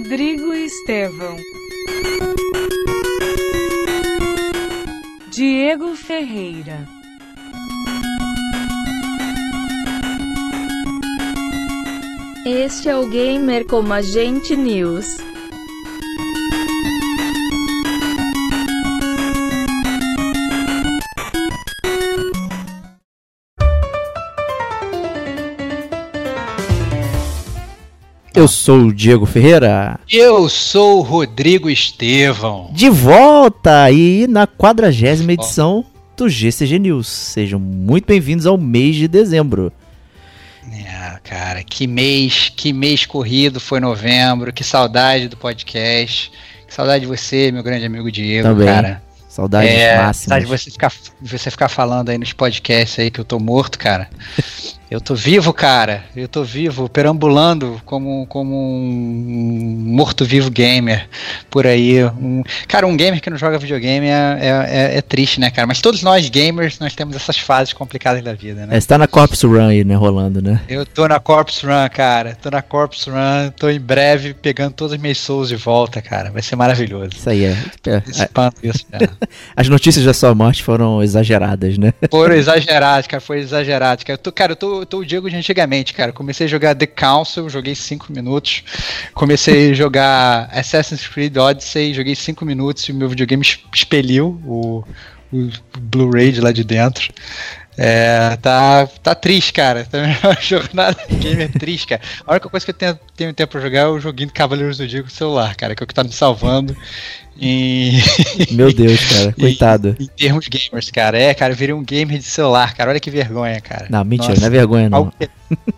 Rodrigo Estevão, Diego Ferreira, Este é o Gamer como Agente News. Eu sou o Diego Ferreira. Eu sou o Rodrigo Estevão. De volta aí na quadragésima edição do GCG News. Sejam muito bem-vindos ao mês de dezembro. É, cara, que mês, que mês corrido foi novembro, que saudade do podcast. Que saudade de você, meu grande amigo Diego, Também. cara. Saudade é. Saudade de você ficar, você ficar falando aí nos podcasts aí que eu tô morto, cara. Eu tô vivo, cara. Eu tô vivo, perambulando como, como um morto-vivo gamer por aí. Um, cara, um gamer que não joga videogame é, é, é, triste, né, cara? Mas todos nós gamers, nós temos essas fases complicadas da vida, né? É, você tá na Corpse Run aí, né, rolando, né? Eu tô na Corpse Run, cara. Tô na Corpse Run, tô em breve pegando todas as minhas souls de volta, cara. Vai ser maravilhoso. Isso aí é. é Espanto isso, cara. As notícias da sua morte foram exageradas, né? Foram exageradas, cara. Foi exagerado, cara. Eu tô, cara, eu tô, eu tô o Diego de antigamente, cara. Comecei a jogar The Council, joguei 5 minutos. Comecei a jogar Assassin's Creed Odyssey, joguei 5 minutos e o meu videogame expeliu o, o Blu-ray de lá de dentro. É, tá, tá triste, cara. Tá uma jornada gamer triste, cara. A única coisa que eu tenho, tenho tempo pra jogar é o joguinho de Cavaleiros do Diego no celular, cara, que é o que tá me salvando. Em... Meu Deus, cara, coitado. Em, em, termos gamers, cara. É, cara, eu virei um gamer de celular, cara. Olha que vergonha, cara. Não, mentira, Nossa. não é vergonha, não.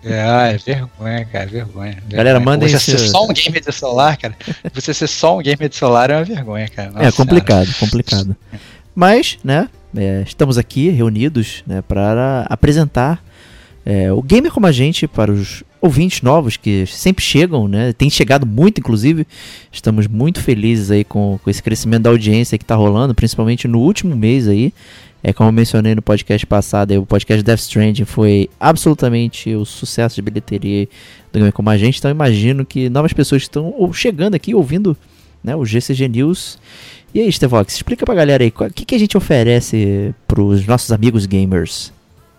É, é vergonha, cara, vergonha. Galera, mandem Você ser só um gamer de celular, cara. Você ser só um gamer de celular é uma vergonha, cara. Nossa, é complicado, cara. complicado. Mas, né, é, estamos aqui reunidos né, para apresentar é, o Gamer como a gente para os ouvintes novos que sempre chegam, né? Tem chegado muito, inclusive. Estamos muito felizes aí com, com esse crescimento da audiência que está rolando, principalmente no último mês aí. É como eu mencionei no podcast passado, aí, o podcast Death Stranding foi absolutamente o sucesso de bilheteria do Gamer como a gente. Então imagino que novas pessoas estão chegando aqui ouvindo né, o GCG News. E aí, Stevox, explica pra galera aí, o que, que a gente oferece pros nossos amigos gamers?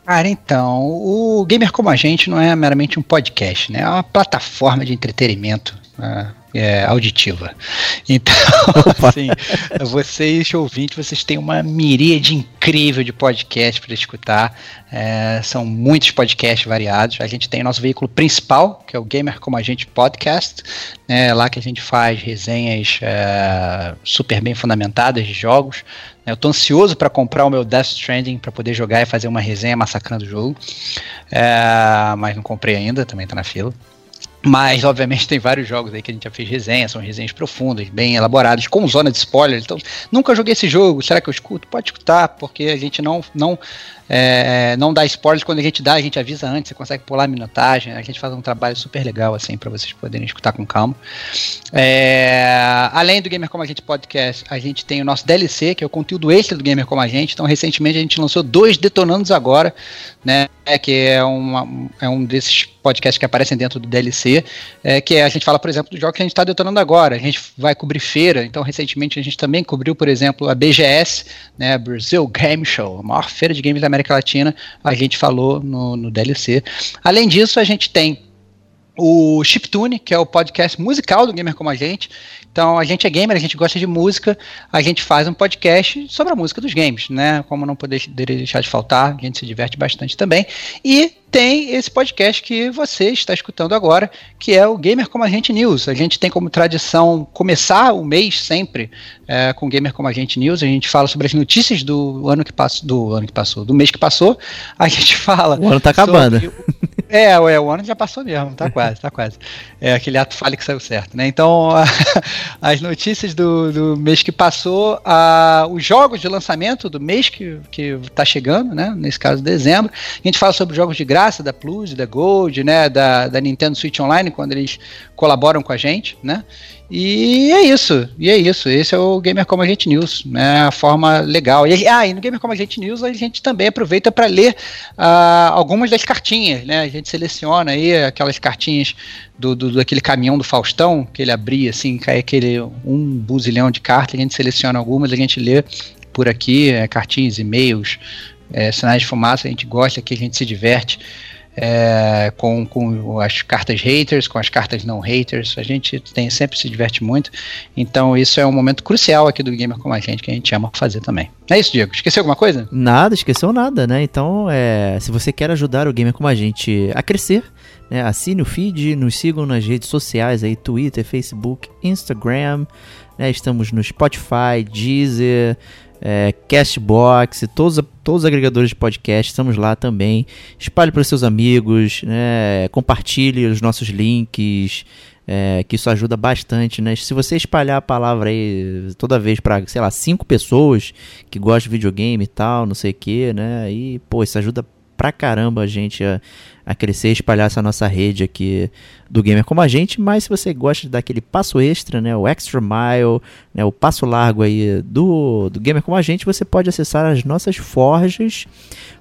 Cara, então, o Gamer Como a Gente não é meramente um podcast, né? É uma plataforma de entretenimento né? É, auditiva. Então, assim, vocês ouvintes, vocês têm uma miríade incrível de podcasts para escutar. É, são muitos podcasts variados. A gente tem nosso veículo principal, que é o Gamer Como a Gente Podcast. Né? lá que a gente faz resenhas é, super bem fundamentadas de jogos. Eu tô ansioso para comprar o meu Death Stranding para poder jogar e fazer uma resenha massacrando o jogo. É, mas não comprei ainda, também tá na fila. Mas, obviamente, tem vários jogos aí que a gente já fez resenha, são resenhas profundas, bem elaboradas, com zona de spoiler. Então, nunca joguei esse jogo, será que eu escuto? Pode escutar, porque a gente não, não, é, não dá spoilers. Quando a gente dá, a gente avisa antes, você consegue pular a minutagem. A gente faz um trabalho super legal, assim, para vocês poderem escutar com calma. É, além do Gamer Como a Gente Podcast, a gente tem o nosso DLC, que é o conteúdo extra do Gamer Como a Gente. Então, recentemente, a gente lançou dois Detonandos Agora, né? Que é, uma, é um desses podcasts que aparecem dentro do DLC, é, que é, a gente fala, por exemplo, do jogo que a gente está detonando agora. A gente vai cobrir feira, então recentemente a gente também cobriu, por exemplo, a BGS, né, Brazil Game Show, a maior feira de games da América Latina, a gente falou no, no DLC. Além disso, a gente tem o Chiptune, que é o podcast musical do Gamer Como a Gente. Então, a gente é gamer, a gente gosta de música, a gente faz um podcast sobre a música dos games, né? Como não poderia deixar de faltar, a gente se diverte bastante também. E tem esse podcast que você está escutando agora, que é o Gamer Como a Gente News. A gente tem como tradição começar o mês sempre é, com Gamer Como a Gente News. A gente fala sobre as notícias do ano que passou, do ano que passou, do mês que passou. A gente fala. O ano está acabando. Sobre... É, é, o ano já passou mesmo, tá quase, tá quase. É aquele ato falho que saiu certo, né? Então, a, as notícias do, do, mês que passou, a, os jogos de lançamento do mês que, que tá chegando, né? Nesse caso, dezembro. A gente fala sobre jogos de graça graça da Plus, da Gold, né, da, da Nintendo Switch Online, quando eles colaboram com a gente, né? E é isso, e é isso. Esse é o Gamer Como a Gente News, né? A forma legal. E, ah, e no Gamer Como a Gente News a gente também aproveita para ler uh, algumas das cartinhas, né? A gente seleciona aí aquelas cartinhas do, do, daquele caminhão do Faustão, que ele abria assim, cai aquele um buzilhão de cartas, a gente seleciona algumas, a gente lê por aqui, é, cartinhas, e-mails, é, sinais de fumaça, a gente gosta que a gente se diverte é, com, com as cartas haters, com as cartas não haters, a gente tem, sempre se diverte muito, então isso é um momento crucial aqui do Gamer Como a Gente, que a gente ama fazer também. É isso, Diego, esqueceu alguma coisa? Nada, esqueceu nada, né, então é, se você quer ajudar o Gamer Como a Gente a crescer, né, assine o feed, nos sigam nas redes sociais aí, Twitter, Facebook, Instagram, né, estamos no Spotify, Deezer, é, Castbox, todos, todos os agregadores de podcast, estamos lá também. Espalhe para os seus amigos, né? compartilhe os nossos links, é, que isso ajuda bastante, né? Se você espalhar a palavra aí toda vez para, sei lá, cinco pessoas que gostam de videogame e tal, não sei o que, né? E, pô, isso ajuda pra caramba a gente a, a crescer espalhar essa nossa rede aqui do gamer como a gente, mas se você gosta de dar aquele passo extra, né, o extra mile, né, o passo largo aí do, do gamer como a gente, você pode acessar as nossas forjas,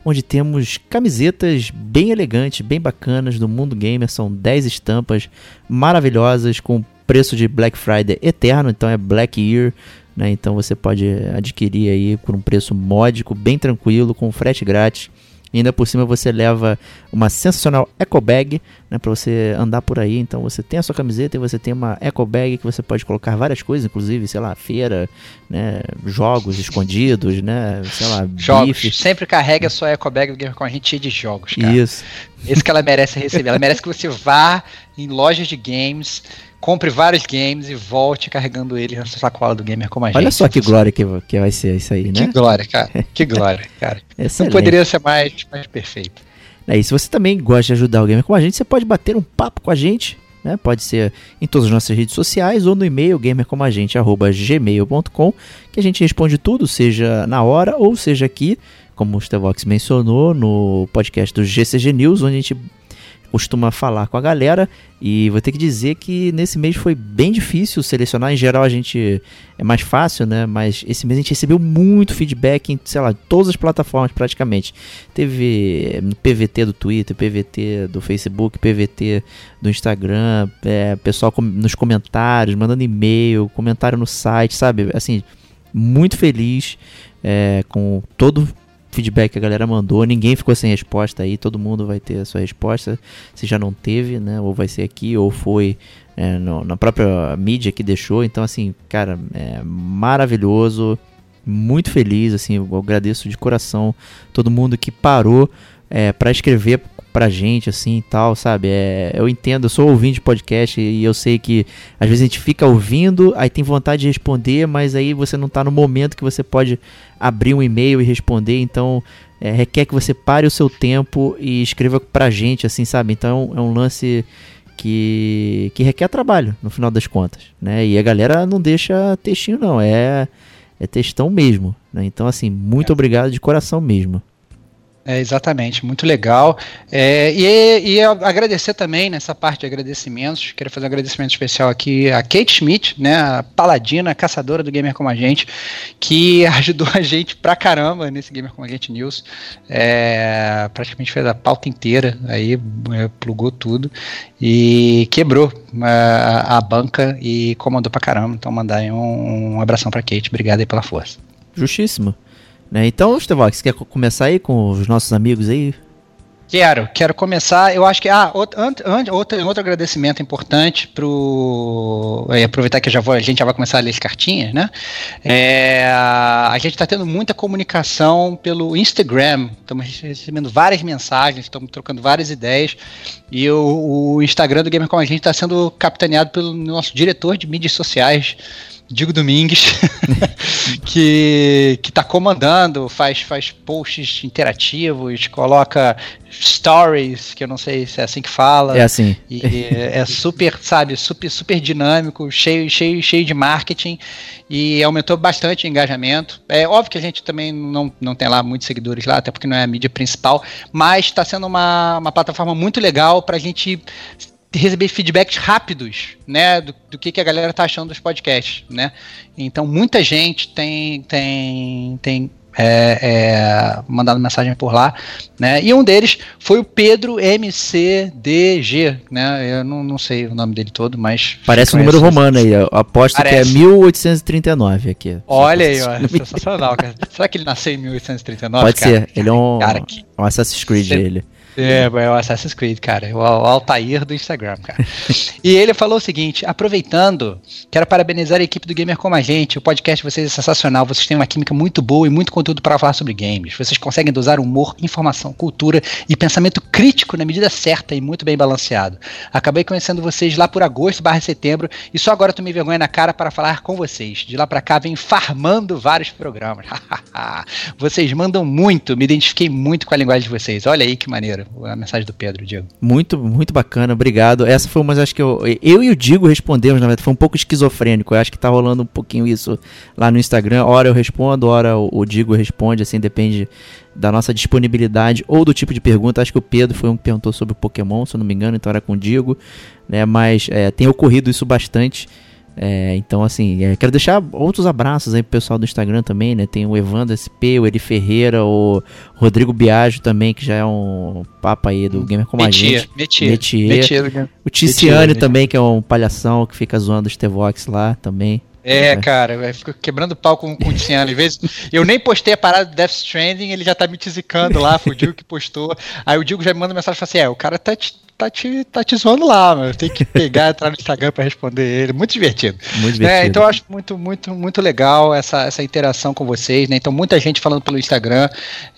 onde temos camisetas bem elegantes, bem bacanas do mundo gamer, são 10 estampas maravilhosas com preço de Black Friday eterno, então é Black Year, né, então você pode adquirir aí por um preço módico, bem tranquilo, com frete grátis e ainda por cima você leva uma sensacional eco bag, né, para você andar por aí. Então você tem a sua camiseta e você tem uma eco bag que você pode colocar várias coisas, inclusive, sei lá, feira, né, jogos escondidos, né, sei lá, jogos. Bife. Sempre carrega a sua eco bag com a gente cheia de jogos, cara. Isso. Esse que ela merece receber. Ela merece que você vá em lojas de games, compre vários games e volte carregando eles na sacola do gamer como a gente. Olha só que glória que, que vai ser isso aí, né? Que glória, cara. Que glória, cara. Não poderia ser mais, mais perfeito. É, e se você também gosta de ajudar o gamer com a gente, você pode bater um papo com a gente, né? Pode ser em todas as nossas redes sociais ou no e-mail gamercomagente@gmail.com, que a gente responde tudo, seja na hora ou seja aqui, como o Stevox mencionou no podcast do GCG News, onde a gente costuma falar com a galera e vou ter que dizer que nesse mês foi bem difícil selecionar. Em geral a gente é mais fácil, né? Mas esse mês a gente recebeu muito feedback em, sei lá, todas as plataformas praticamente. Teve no PVT do Twitter, PVT do Facebook, PVT do Instagram, é, pessoal com, nos comentários, mandando e-mail, comentário no site, sabe? Assim, muito feliz é, com todo feedback que a galera mandou, ninguém ficou sem resposta aí, todo mundo vai ter a sua resposta, se já não teve, né, ou vai ser aqui, ou foi é, no, na própria mídia que deixou, então assim, cara, é maravilhoso, muito feliz, assim, eu agradeço de coração todo mundo que parou é, para escrever pra gente, assim e tal, sabe? É, eu entendo, eu sou ouvinte de podcast e eu sei que às vezes a gente fica ouvindo, aí tem vontade de responder, mas aí você não tá no momento que você pode abrir um e-mail e responder, então é, requer que você pare o seu tempo e escreva pra gente, assim, sabe? Então é um lance que, que requer trabalho, no final das contas, né? E a galera não deixa textinho, não, é, é textão mesmo, né? Então, assim, muito é. obrigado de coração mesmo. É, exatamente, muito legal. É, e, e agradecer também nessa parte de agradecimentos. Quero fazer um agradecimento especial aqui a Kate Schmidt, né, a paladina, caçadora do Gamer Como a Gente, que ajudou a gente pra caramba nesse Gamer Como a Gente News. É, praticamente fez a pauta inteira, aí é, plugou tudo e quebrou a, é, a banca e comandou pra caramba. Então, mandar um, um abração pra Kate. Obrigado aí pela força. Justíssimo. Né? Então, Estevox, quer começar aí com os nossos amigos aí? Quero, quero começar. Eu acho que. Ah, outro, outro, outro agradecimento importante para aproveitar que já vou, a gente já vai começar a ler as cartinhas, né? É, a gente está tendo muita comunicação pelo Instagram. Estamos recebendo várias mensagens, estamos trocando várias ideias. E o, o Instagram do Gamer Como a gente está sendo capitaneado pelo nosso diretor de mídias sociais. Digo Domingues, que que está comandando, faz faz posts interativos, coloca stories, que eu não sei se é assim que fala. É assim. E é super, sabe, super super dinâmico, cheio cheio cheio de marketing e aumentou bastante o engajamento. É óbvio que a gente também não, não tem lá muitos seguidores lá, até porque não é a mídia principal, mas está sendo uma, uma plataforma muito legal para a gente receber feedbacks rápidos, né, do, do que, que a galera tá achando dos podcasts, né? Então muita gente tem tem tem é, é, mandado mensagem por lá, né? E um deles foi o Pedro MCDG, né? Eu não, não sei o nome dele todo, mas parece um número romano aí. Eu aposto Parece. que é 1839 aqui. Olha aí, ó, sensacional. Cara. Será que ele nasceu em 1839? Pode cara? ser. Ele é um, cara, que... um Assassin's Creed ele. É, é o Assassin's Creed, cara. O, o Altair do Instagram, cara. e ele falou o seguinte: aproveitando, quero parabenizar a equipe do Gamer Como a Gente. O podcast de vocês é sensacional. Vocês têm uma química muito boa e muito conteúdo para falar sobre games. Vocês conseguem dosar humor, informação, cultura e pensamento crítico na medida certa e muito bem balanceado. Acabei conhecendo vocês lá por agosto barra setembro e só agora tomei vergonha na cara para falar com vocês. De lá para cá vem farmando vários programas. vocês mandam muito, me identifiquei muito com a linguagem de vocês. Olha aí que maneiro a mensagem do Pedro, Diego. Muito, muito bacana, obrigado. Essa foi uma, acho que eu, eu e o Digo respondemos, na verdade, foi um pouco esquizofrênico. Eu acho que tá rolando um pouquinho isso lá no Instagram. Hora eu respondo, hora o, o Digo responde, assim, depende da nossa disponibilidade ou do tipo de pergunta. Acho que o Pedro foi um que perguntou sobre o Pokémon, se eu não me engano, então era com o Digo, né? Mas é, tem ocorrido isso bastante. É, então, assim, é, quero deixar outros abraços aí pro pessoal do Instagram também, né? Tem o Evandro SP, o Eli Ferreira, o Rodrigo Biagio também, que já é um papa aí do Gamer Como Metier, a Gente. Metier. Metier. Metier. O Ticiane também, que é um palhação que fica zoando os T-Vox lá também. É, é, cara, fico quebrando pau com, com o Tiziano. Às vezes, eu nem postei a parada do Death Stranding, ele já tá me tizicando lá, foi o Digo que postou. Aí o Digo já me manda mensagem e fala assim: é, o cara tá te, tá te, tá te zoando lá, mano. Tem que pegar, entrar no Instagram para responder ele. Muito divertido. Muito divertido. É, então eu acho muito, muito, muito legal essa, essa interação com vocês, né? Então, muita gente falando pelo Instagram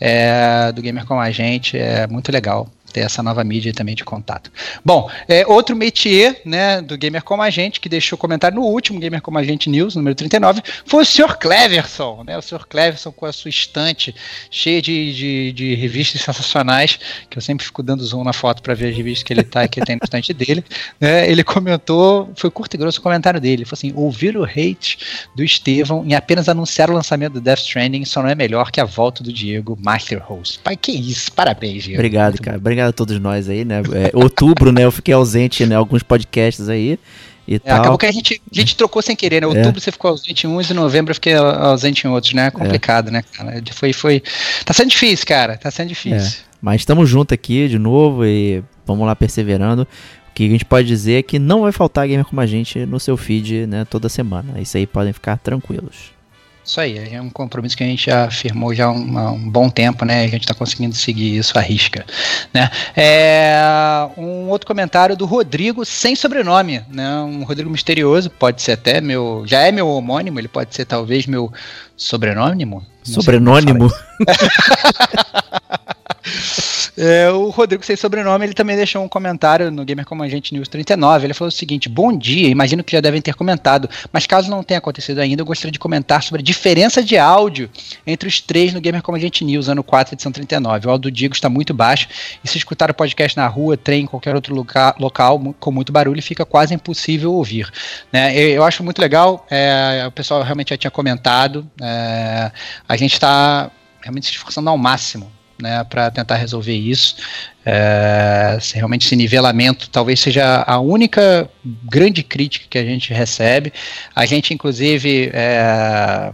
é, do Gamer com a gente, é muito legal ter essa nova mídia também de contato. Bom, é, outro métier né, do Gamer Como a Gente, que deixou comentário no último Gamer Como a Gente News, número 39, foi o Sr. Cleverson, né, o Sr. Cleverson com a sua estante cheia de, de, de, revistas sensacionais, que eu sempre fico dando zoom na foto para ver as revistas que ele tá, que tem no estante dele. Né, ele comentou, foi curto e grosso o comentário dele, ele falou assim, ouvir o hate do Estevão em apenas anunciar o lançamento do Death Stranding só não é melhor que a volta do Diego Master Host. Pai, que isso, parabéns, Diego. Obrigado, Muito cara, obrigado a todos nós aí, né? É, outubro, né? Eu fiquei ausente, né? Alguns podcasts aí. E é, tal. Acabou que a gente, a gente trocou sem querer, né? É. Outubro é. você ficou ausente em uns e novembro eu fiquei ausente em outros, né? É complicado, né, cara? Foi, foi. Tá sendo difícil, cara. Tá sendo difícil. É. Mas estamos juntos aqui de novo e vamos lá perseverando. O que a gente pode dizer é que não vai faltar gamer como a gente no seu feed, né? Toda semana. Isso aí podem ficar tranquilos. Isso aí, é um compromisso que a gente já firmou já há um, um, bom tempo, né? A gente está conseguindo seguir isso à risca. Né? É, um outro comentário do Rodrigo sem sobrenome, né? Um Rodrigo misterioso, pode ser até meu. Já é meu homônimo, ele pode ser talvez meu sobrenônimo. Sobrenônimo? É, o Rodrigo sem sobrenome, ele também deixou um comentário no Gamer Como a Gente News 39. Ele falou o seguinte: Bom dia, imagino que já devem ter comentado, mas caso não tenha acontecido ainda, eu gostaria de comentar sobre a diferença de áudio entre os três no Gamer Como a Gente News, ano 4, edição 39. O áudio do Digo está muito baixo, e se escutar o podcast na rua, trem, qualquer outro loca local com muito barulho, fica quase impossível ouvir. Né? Eu, eu acho muito legal, é, o pessoal realmente já tinha comentado, é, a gente está realmente se esforçando ao máximo né, para tentar resolver isso. É, realmente esse nivelamento talvez seja a única grande crítica que a gente recebe. A gente, inclusive, é,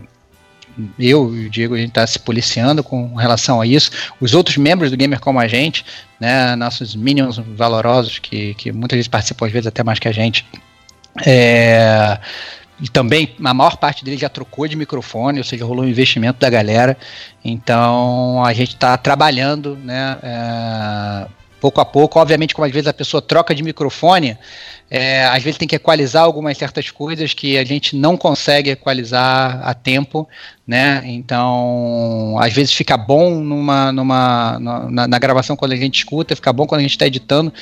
eu e o Diego, a gente está se policiando com relação a isso. Os outros membros do Gamer como a gente, né, nossos minions valorosos, que, que muitas vezes participam, às vezes até mais que a gente, é, também a maior parte dele já trocou de microfone, ou seja, rolou um investimento da galera. Então a gente está trabalhando, né? É, pouco a pouco. Obviamente, como às vezes a pessoa troca de microfone, é, às vezes tem que equalizar algumas certas coisas que a gente não consegue equalizar a tempo, né? Então, às vezes fica bom numa, numa, na, na gravação quando a gente escuta, fica bom quando a gente está editando.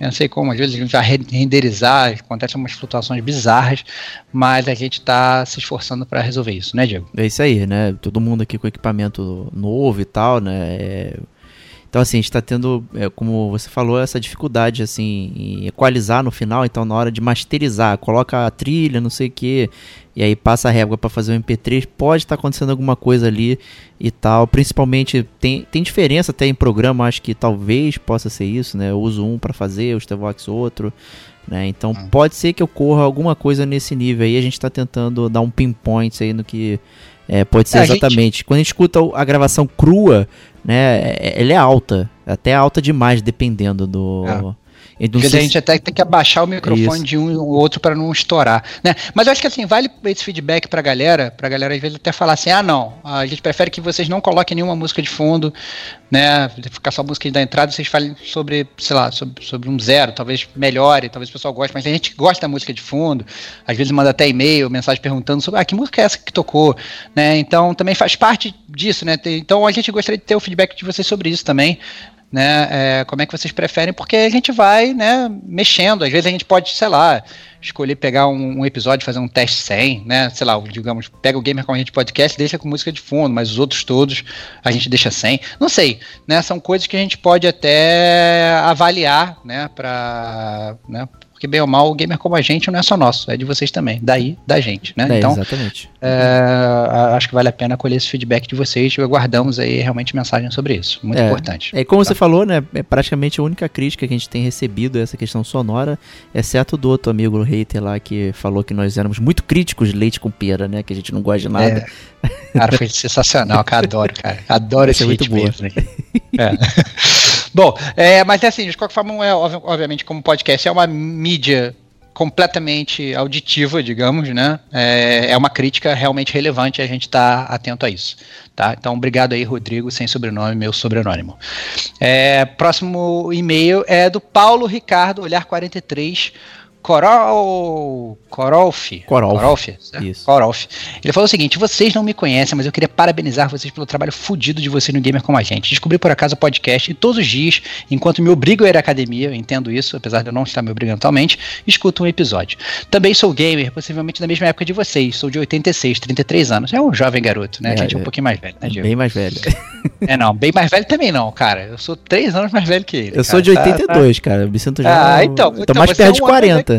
Eu não sei como, às vezes a gente vai renderizar, acontecem umas flutuações bizarras, mas a gente está se esforçando para resolver isso, né, Diego? É isso aí, né? Todo mundo aqui com equipamento novo e tal, né? É então, assim, a gente está tendo, é, como você falou, essa dificuldade, assim, em equalizar no final. Então, na hora de masterizar, coloca a trilha, não sei o que, e aí passa a régua para fazer o MP3, pode estar tá acontecendo alguma coisa ali e tal. Principalmente, tem, tem diferença até em programa, acho que talvez possa ser isso, né? Eu uso um para fazer, o Stevox outro. Né? Então hum. pode ser que ocorra alguma coisa nesse nível aí. A gente está tentando dar um pinpoint aí no que é, pode ser é, exatamente. Gente... Quando a gente escuta a gravação crua, né, é, ela é alta, até alta demais, dependendo do. Porque a gente até tem que abaixar o microfone Isso. de um ou outro para não estourar, né? Mas eu acho que assim, vale esse feedback pra galera, pra galera às vezes até falar assim, ah não, a gente prefere que vocês não coloquem nenhuma música de fundo, né? Ficar só música da entrada, vocês falem sobre, sei lá, sobre, sobre um zero, talvez melhore, talvez o pessoal goste, mas a gente gosta da música de fundo, às vezes manda até e-mail, mensagem perguntando sobre, ah, que música é essa que tocou, né? Então também faz parte disso, né? Então a gente gostaria de ter o feedback de vocês sobre isso também, né? É, como é que vocês preferem? Porque a gente vai, né, mexendo. Às vezes a gente pode, sei lá, escolher pegar um, um episódio, fazer um teste sem, né? Sei lá, digamos, pega o Gamer com a gente podcast, deixa com música de fundo, mas os outros todos a gente deixa sem. Não sei, né? São coisas que a gente pode até avaliar, né? Para, né? Porque bem ou mal, o gamer como a gente não é só nosso, é de vocês também, daí da gente, né? É, então, exatamente. É, acho que vale a pena colher esse feedback de vocês. Aguardamos aí realmente mensagens sobre isso, muito é, importante. É como tá? você falou, né? É praticamente a única crítica que a gente tem recebido essa questão sonora, exceto do outro amigo o hater lá que falou que nós éramos muito críticos de leite com pera, né? Que a gente não gosta de nada. É. Cara, foi sensacional, cara, adoro, cara. Adoro esse é muito né? É. Bom, é, mas é assim, de qualquer forma, é, obviamente, como podcast, é uma mídia completamente auditiva, digamos, né? É, é uma crítica realmente relevante e a gente está atento a isso, tá? Então, obrigado aí, Rodrigo, sem sobrenome, meu sobrenônimo. É, próximo e-mail é do Paulo Ricardo, Olhar 43 Corol. Corolf. Corolf. Corolf. Isso. Corolf. Ele falou o seguinte: vocês não me conhecem, mas eu queria parabenizar vocês pelo trabalho fodido de vocês no Gamer como a gente. Descobri por acaso o podcast e todos os dias, enquanto me obrigo a ir à academia, eu entendo isso, apesar de eu não estar me obrigando atualmente, escuto um episódio. Também sou gamer, possivelmente da mesma época de vocês. Sou de 86, 33 anos. É um jovem garoto, né? É, a gente é um pouquinho mais velho, né, Diego? Bem mais velho. É, não, bem mais velho também não, cara. Eu sou 3 anos mais velho que ele. Eu cara. sou de 82, tá, tá... cara. Eu me sinto já. Ah, então. Tô então mais perto é um de 40.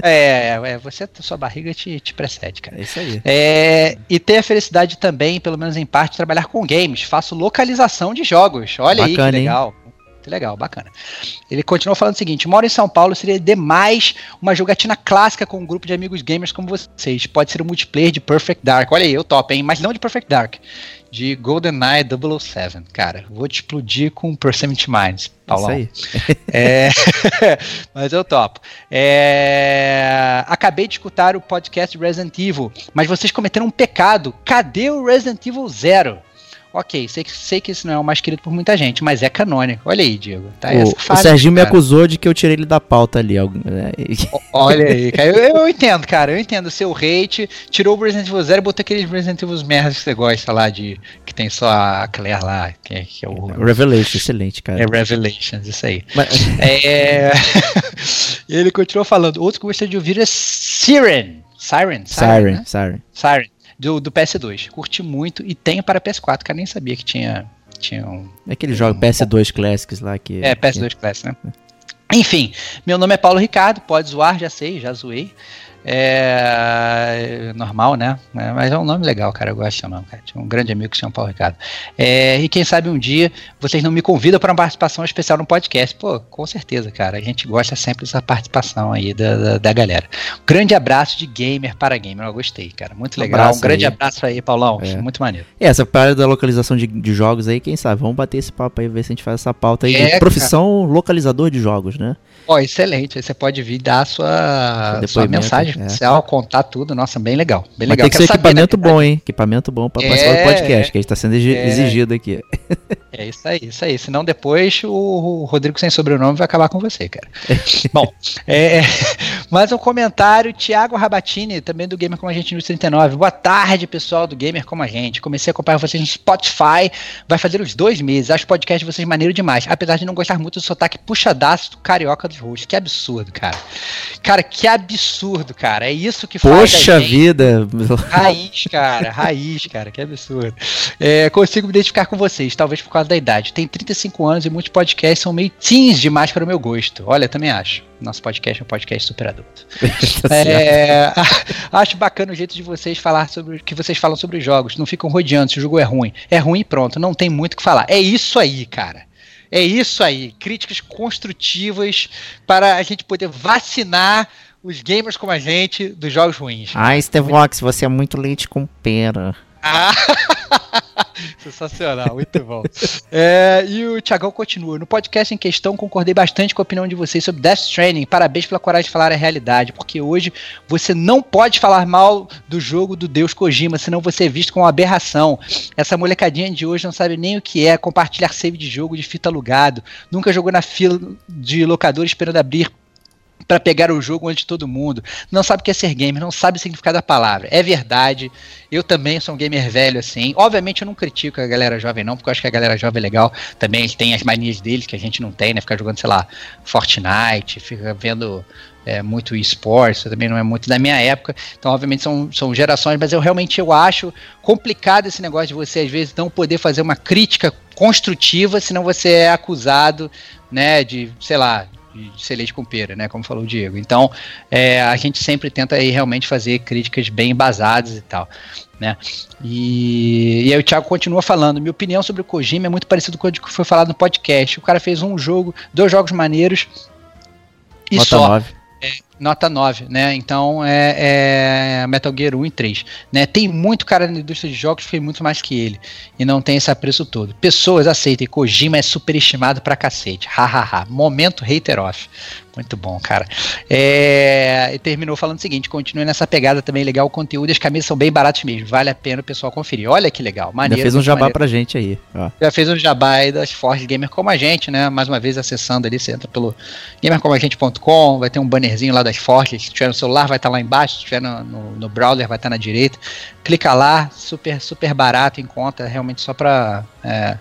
É, é, você, sua barriga te, te precede, cara. É isso aí. É, e ter a felicidade também, pelo menos em parte, de trabalhar com games. Faço localização de jogos. Olha bacana, aí que legal. Hein? Que legal, bacana. Ele continuou falando o seguinte: moro em São Paulo, seria demais uma jogatina clássica com um grupo de amigos gamers como vocês. Pode ser o um multiplayer de Perfect Dark. Olha aí, eu top, hein? Mas não de Perfect Dark de GoldenEye 007. Cara, vou te explodir com Percent Minds, Paulão. Isso aí. é, mas eu topo. É, acabei de escutar o podcast Resident Evil, mas vocês cometeram um pecado. Cadê o Resident Evil Zero? Ok, sei que, sei que isso não é o mais querido por muita gente, mas é canônico. Olha aí, Diego. Tá o, o Serginho me acusou de que eu tirei ele da pauta ali. Né? Olha aí, cara. Eu, eu, entendo, cara. Eu entendo o seu hate. Tirou o Resident Evil Zero e botou aqueles Resident Evil merdas que você gosta lá, de que tem só a Claire lá, que é, que é o. Revelation, excelente, cara. É Revelations, isso aí. Mas... É... ele continuou falando. Outro que eu gostaria de ouvir é Siren. Siren, Siren. Siren, né? Siren. Siren do, do PS2. Curti muito e tenho para PS4, cara. Nem sabia que tinha. tinha um, é aquele um, jogo PS2 Classics lá que. É, PS2 que... Classics, né? Enfim, meu nome é Paulo Ricardo, pode zoar, já sei, já zoei. É normal, né? É, mas é um nome legal, cara. Eu gosto do nome, cara. Tinha um grande amigo que se chama Paulo Ricardo. É, e quem sabe um dia vocês não me convidam para uma participação especial no podcast. Pô, com certeza, cara. A gente gosta sempre dessa participação aí da, da, da galera. grande abraço de gamer para gamer. Eu gostei, cara. Muito legal. Um, um grande aí. abraço aí, Paulão. É. Muito maneiro. E essa parada da localização de, de, jogos aí, quem sabe? Vamos bater esse papo aí, ver se a gente faz essa pauta aí. É, profissão cara. localizador de jogos, né? Ó, excelente. Aí você pode vir dar a sua, sua mensagem Excel, contar tudo, nossa, bem legal. Bem Mas legal. tem que ser saber, equipamento na verdade. bom, hein? Equipamento bom pra participar É, do podcast, que a gente tá sendo exi- é. exigido aqui. É isso aí, isso aí. Senão depois o Rodrigo sem sobrenome vai acabar com você, cara. Bom, é, mais um comentário, Thiago Rabatini, também do Gamer Como a Gente News 39. Boa tarde, pessoal do Gamer Como a Gente. Comecei a acompanhar vocês no Spotify, vai fazer uns dois meses. Acho o podcast de vocês maneiro demais, apesar de não gostar muito do sotaque puxadaço do carioca dos hosts. Que absurdo, cara. Cara, que absurdo, cara. É isso que faz Poxa vida! Raiz, cara, raiz, cara, que absurdo. É, consigo me identificar com vocês, talvez por causa da idade. Tenho 35 anos e muitos podcasts são meio teens demais para o meu gosto. Olha, também acho. Nosso podcast é um podcast super adulto. Tá. É, acho bacana o jeito de vocês falar sobre que vocês falam sobre os jogos. Não ficam rodeando se o jogo é ruim. É ruim e pronto, não tem muito o que falar. É isso aí, cara. É isso aí. Críticas construtivas para a gente poder vacinar os gamers como a gente dos jogos ruins. Ai, Stevox, você é muito leite com pera. Ah, sensacional, muito bom. É, e o Thiagão continua. No podcast em questão, concordei bastante com a opinião de vocês sobre Death Stranding. Parabéns pela coragem de falar a realidade, porque hoje você não pode falar mal do jogo do Deus Kojima, senão você é visto como uma aberração. Essa molecadinha de hoje não sabe nem o que é compartilhar save de jogo de fita alugado. Nunca jogou na fila de locador esperando abrir para pegar o jogo antes de todo mundo. Não sabe o que é ser gamer, não sabe o significado da palavra. É verdade. Eu também sou um gamer velho assim. Obviamente eu não critico a galera jovem não, porque eu acho que a galera jovem é legal. Também eles têm as manias deles que a gente não tem, né? Ficar jogando, sei lá, Fortnite, fica vendo é, muito esportes, também não é muito da minha época. Então, obviamente, são, são gerações, mas eu realmente eu acho complicado esse negócio de você, às vezes, não poder fazer uma crítica construtiva, senão você é acusado, né, de, sei lá, de ser leite com pera, né, como falou o Diego. Então, é, a gente sempre tenta aí realmente fazer críticas bem embasadas e tal, né. E, e aí o Thiago continua falando, minha opinião sobre o Kojima é muito parecido com o que foi falado no podcast. O cara fez um jogo, dois jogos maneiros e Nota só. 9. Nota 9, né? Então é, é Metal Gear 1 e 3. Né? Tem muito cara na indústria de jogos que fez muito mais que ele. E não tem esse apreço todo. Pessoas aceitem, Kojima é superestimado pra cacete. Hahaha. Momento hater off. Muito bom, cara. É, e terminou falando o seguinte: continue nessa pegada também legal. O conteúdo e as camisas são bem baratos mesmo. Vale a pena o pessoal conferir. Olha que legal. Maneiro. fez um jabá maneiro. pra gente aí. Ó. Já fez um jabá aí das Forge Gamer como a gente, né? Mais uma vez acessando ali, você entra pelo gamercomagente.com, vai ter um bannerzinho lá das Forge. Se tiver no celular, vai estar lá embaixo. Se tiver no, no, no browser, vai estar na direita. Clica lá, super, super barato em conta, realmente só pra é,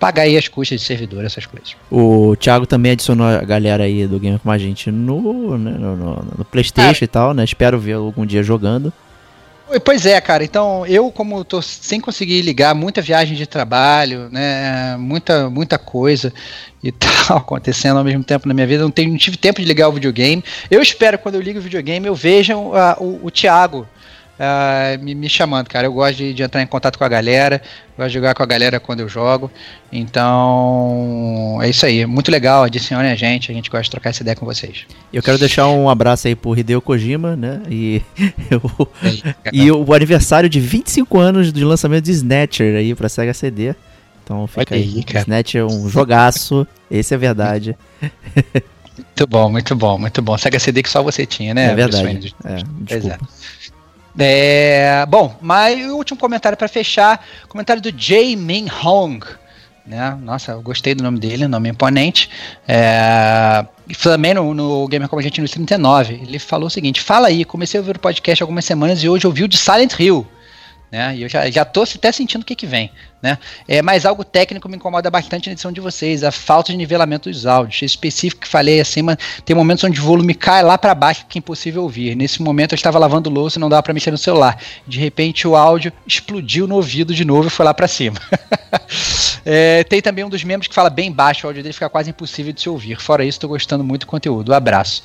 pagar aí as custas de servidor, essas coisas. O Thiago também adicionou a galera aí do Gamer com a gente no, né, no, no- no Playstation e tal, né? Espero ver algum dia jogando. Pois é, cara. Então, eu, como tô sem conseguir ligar, muita viagem de trabalho, né? Muita, muita coisa e tal acontecendo ao mesmo tempo na minha vida. Não, tenho, não tive tempo de ligar o videogame. Eu espero, quando eu ligo o videogame, eu veja ah, o, o Thiago. Ah, me, me chamando, cara. Eu gosto de, de entrar em contato com a galera, gosto de jogar com a galera quando eu jogo. Então, é isso aí. Muito legal. Adicione a gente, a gente gosta de trocar essa ideia com vocês. Eu quero deixar um abraço aí pro Hideo Kojima, né? E, o- e o aniversário de 25 anos de lançamento de Snatcher aí pra Sega CD. Então fica aí. aí, cara. Snatcher é um jogaço, esse é verdade. Muito bom, muito bom, muito bom. Sega CD que só você tinha, né? é verdade. É? Pois desculpa. É, bom, mas o último comentário para fechar, comentário do Jae Min Hong. Né? Nossa, eu gostei do nome dele, nome imponente. É, também no, no Gamer Como a Gente no 39, ele falou o seguinte: Fala aí, comecei a ouvir o podcast algumas semanas e hoje ouvi o de Silent Hill. Né? E eu já, já tô até sentindo o que, que vem. Né? É, mas algo técnico me incomoda bastante na edição de vocês, a falta de nivelamento dos áudios. Esse específico que falei acima, tem momentos onde o volume cai lá para baixo, que é impossível ouvir. Nesse momento eu estava lavando louça e não dava para mexer no celular. De repente o áudio explodiu no ouvido de novo e foi lá para cima. É, tem também um dos membros que fala bem baixo, o áudio dele fica quase impossível de se ouvir. Fora isso, estou gostando muito do conteúdo. abraço.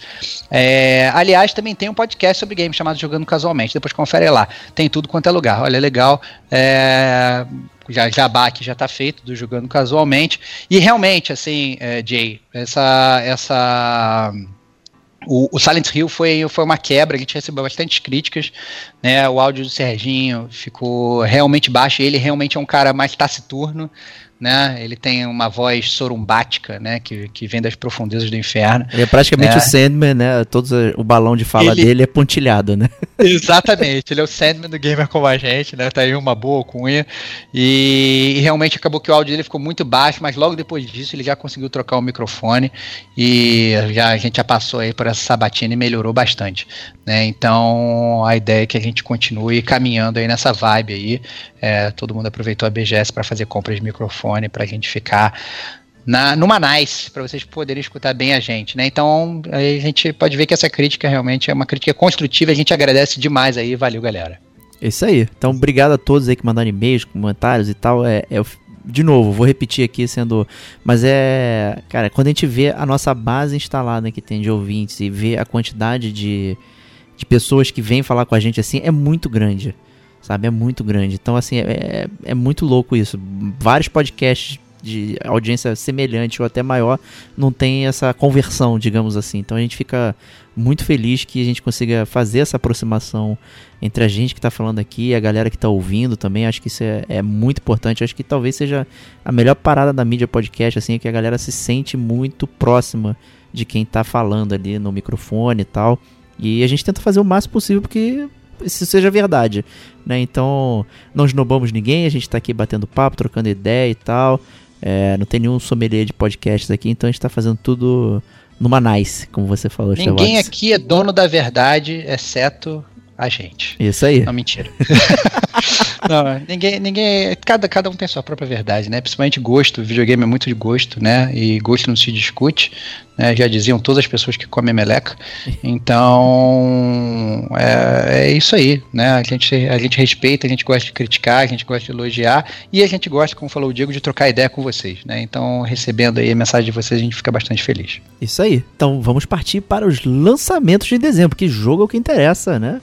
É, aliás, também tem um podcast sobre games chamado Jogando Casualmente. Depois confere lá. Tem tudo quanto é lugar. Olha, legal. É, já jabá aqui já está feito do Jogando Casualmente. E realmente, assim, é, Jay, essa. essa o, o, Silent Hill foi, foi uma quebra, a gente recebeu bastantes críticas, né? O áudio do Serginho ficou realmente baixo, ele realmente é um cara mais taciturno, né? Ele tem uma voz sorumbática, né? Que, que vem das profundezas do inferno. Ele é praticamente É. o Sandman, né? Todos, o balão de fala Ele- dele é pontilhado, né? Exatamente, ele é o Sandman do gamer como a gente, né? Tá aí uma boa cunha. E, e realmente acabou que o áudio dele ficou muito baixo, mas logo depois disso ele já conseguiu trocar o microfone e já, a gente já passou aí por essa sabatina e melhorou bastante. Né? Então a ideia é que a gente continue caminhando aí nessa vibe aí. É, todo mundo aproveitou a BGS para fazer compras de microfone, para a gente ficar na, numa nice, para vocês poderem escutar bem a gente, né? Então, aí a gente pode ver que essa crítica realmente é uma crítica construtiva, a gente agradece demais aí, valeu, galera. É Isso aí. Então, obrigado a todos aí que mandaram e-mails, comentários e tal. É, é de novo, vou repetir aqui sendo. Mas é. Cara, quando a gente vê a nossa base instalada que tem de ouvintes e vê a quantidade de, de pessoas que vêm falar com a gente assim, é muito grande. Sabe? É muito grande. Então, assim, é, é muito louco isso. Vários podcasts de audiência semelhante ou até maior não tem essa conversão, digamos assim. Então a gente fica muito feliz que a gente consiga fazer essa aproximação entre a gente que está falando aqui e a galera que está ouvindo também. Acho que isso é, é muito importante. Acho que talvez seja a melhor parada da mídia podcast, assim, é que a galera se sente muito próxima de quem está falando ali no microfone e tal. E a gente tenta fazer o máximo possível porque isso seja verdade, né? Então, não esnobamos ninguém, a gente tá aqui batendo papo, trocando ideia e tal. É, não tem nenhum sommelier de podcasts aqui, então a gente tá fazendo tudo numa nice, como você falou, Ninguém aqui é dono da verdade, exceto a gente. Isso aí. Não, mentira. não, ninguém, ninguém, cada, cada um tem sua própria verdade, né? Principalmente gosto, videogame é muito de gosto, né? E gosto não se discute, né? Já diziam todas as pessoas que comem meleca. Então, é, é isso aí, né? A gente, a gente respeita, a gente gosta de criticar, a gente gosta de elogiar e a gente gosta, como falou o Diego, de trocar ideia com vocês, né? Então, recebendo aí a mensagem de vocês, a gente fica bastante feliz. Isso aí. Então vamos partir para os lançamentos de dezembro, que jogo é o que interessa, né?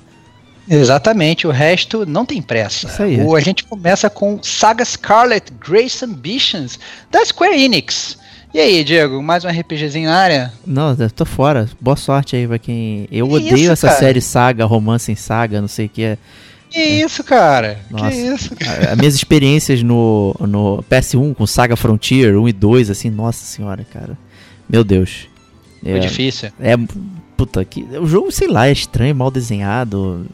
Exatamente, o resto não tem pressa. Isso aí. O, a gente começa com Saga Scarlet Grace Ambitions da Square Enix. E aí, Diego, mais um RPGzinho na área? Não, eu tô fora. Boa sorte aí pra quem. Eu Que odeio isso, essa cara? série saga, romance em saga, não sei o que é. Que isso, cara? Nossa. Que isso, cara? As minhas experiências no, no PS1 com Saga Frontier 1 e 2, assim, nossa senhora, cara. Meu Deus. Foi difícil. É, puta, que, o jogo, sei lá, é estranho, mal desenhado.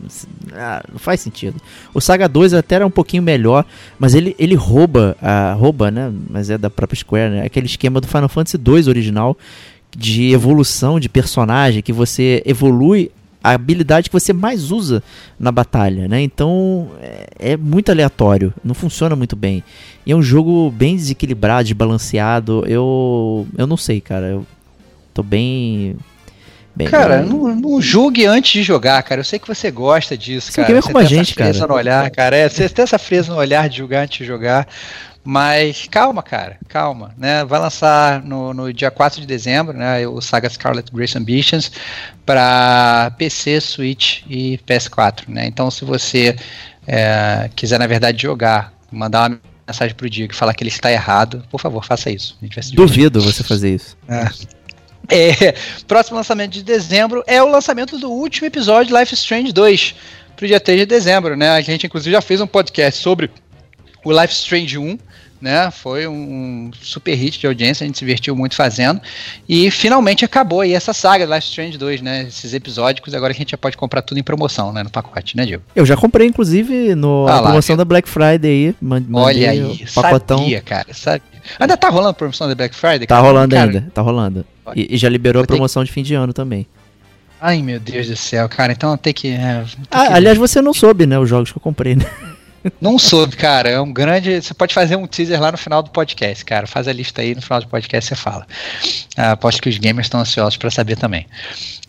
Ah, não faz sentido. O Saga 2 até era um pouquinho melhor, mas ele, ele rouba, a, rouba, né? Mas é da própria Square, né? Aquele esquema do Final Fantasy 2 original de evolução de personagem, que você evolui a habilidade que você mais usa na batalha, né? Então é, é muito aleatório, não funciona muito bem. E é um jogo bem desequilibrado, desbalanceado. Eu eu não sei, cara. Eu tô bem bem Cara, não, não julgue antes de jogar, cara. Eu sei que você gosta disso, Você cara. quer ver Você como a tem gente, cara. no olhar, cara. É, você tem essa frieza no olhar de julgar antes de jogar. Mas calma, cara, calma, né? Vai lançar no, no dia 4 de dezembro, né? O Saga Scarlet Grace Ambitions para PC, Switch e PS4, né? Então, se você é, quiser, na verdade, jogar, mandar uma mensagem pro Diego e falar que ele está errado, por favor, faça isso. Duvido você fazer isso. É, próximo lançamento de dezembro é o lançamento do último episódio de Life Strange 2 pro dia 3 de dezembro, né? A gente inclusive já fez um podcast sobre o Life Strange 1, né? Foi um super hit de audiência, a gente se divertiu muito fazendo. E finalmente acabou aí essa saga Life is Strange 2, né? Esses episódicos, agora a gente já pode comprar tudo em promoção, né? No pacote, né, Diego? Eu já comprei inclusive no Ah na lá, promoção da Black Friday aí, Olha aí, pacotão. sabia, cara, sabia. Ainda tá rolando a promoção da Black Friday? Tá cara? rolando Cara, ainda, tá rolando. E, e já liberou a promoção de fim de ano também. Ai, meu Deus do céu, cara, então tem que... é, Ah, que- aliás, você não soube, né, os jogos que eu comprei, né? Não soube, cara. É um grande. Você pode fazer um teaser lá no final do podcast, cara. Faz a lista aí, no final do podcast você fala. Ah, aposto que os gamers estão ansiosos para saber também.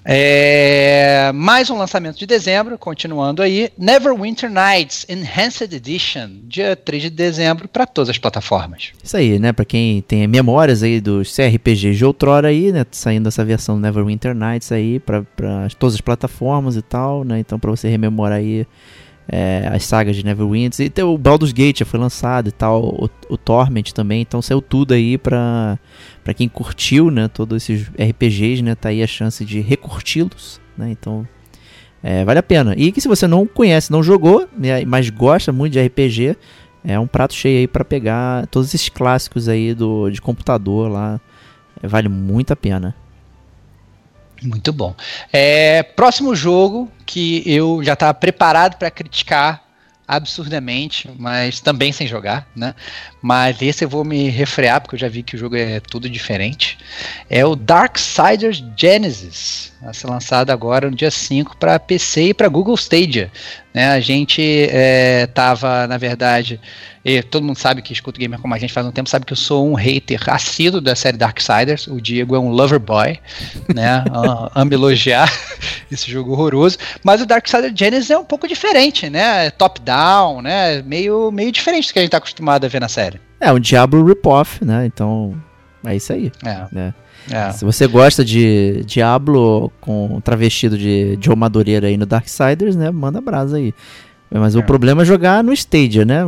É, mais um lançamento de dezembro, continuando aí. Neverwinter Nights Enhanced Edition, dia 3 de dezembro, para todas as plataformas. Isso aí, né? Pra quem tem memórias aí dos CRPGs de outrora aí, né? Saindo essa versão Neverwinter Nights aí pra todas as plataformas e tal, né? Então pra você rememorar aí é, as sagas de Neverwinter. E o Baldur's Gate já foi lançado e tal, o, o Torment também. Então saiu tudo aí pra, pra quem curtiu, né? Todos esses RPGs, né? Tá aí a chance de recurti-los, né? Então... É, vale a pena. E que se você não conhece, não jogou, né, mas gosta muito de RPG, é um prato cheio aí para pegar todos esses clássicos aí do, de computador lá. É, vale muito a pena. Muito bom. É, próximo jogo que eu já estava preparado para criticar absurdamente, mas também sem jogar, né? Mas esse eu vou me refrear porque eu já vi que o jogo é tudo diferente. É o Darksiders Genesis, a ser lançado agora no dia 5 para PC e para Google Stadia. Né? A gente estava, é, na verdade, e todo mundo sabe que escuta gamer como a gente faz um tempo, sabe que eu sou um hater assíduo da série Darksiders. O Diego é um lover boy, né? Amo elogiar esse jogo horroroso. Mas o Darksiders Genesis é um pouco diferente, né? Top-down, né? Meio, meio diferente do que a gente tá acostumado a ver na série. É, um Diablo rip-off, né? Então, é isso aí. É. Né? É. Se você gosta de Diablo com travestido de Joe Madureira aí no Darksiders, né? Manda brasa aí. Mas é. o problema é jogar no Stadia, né?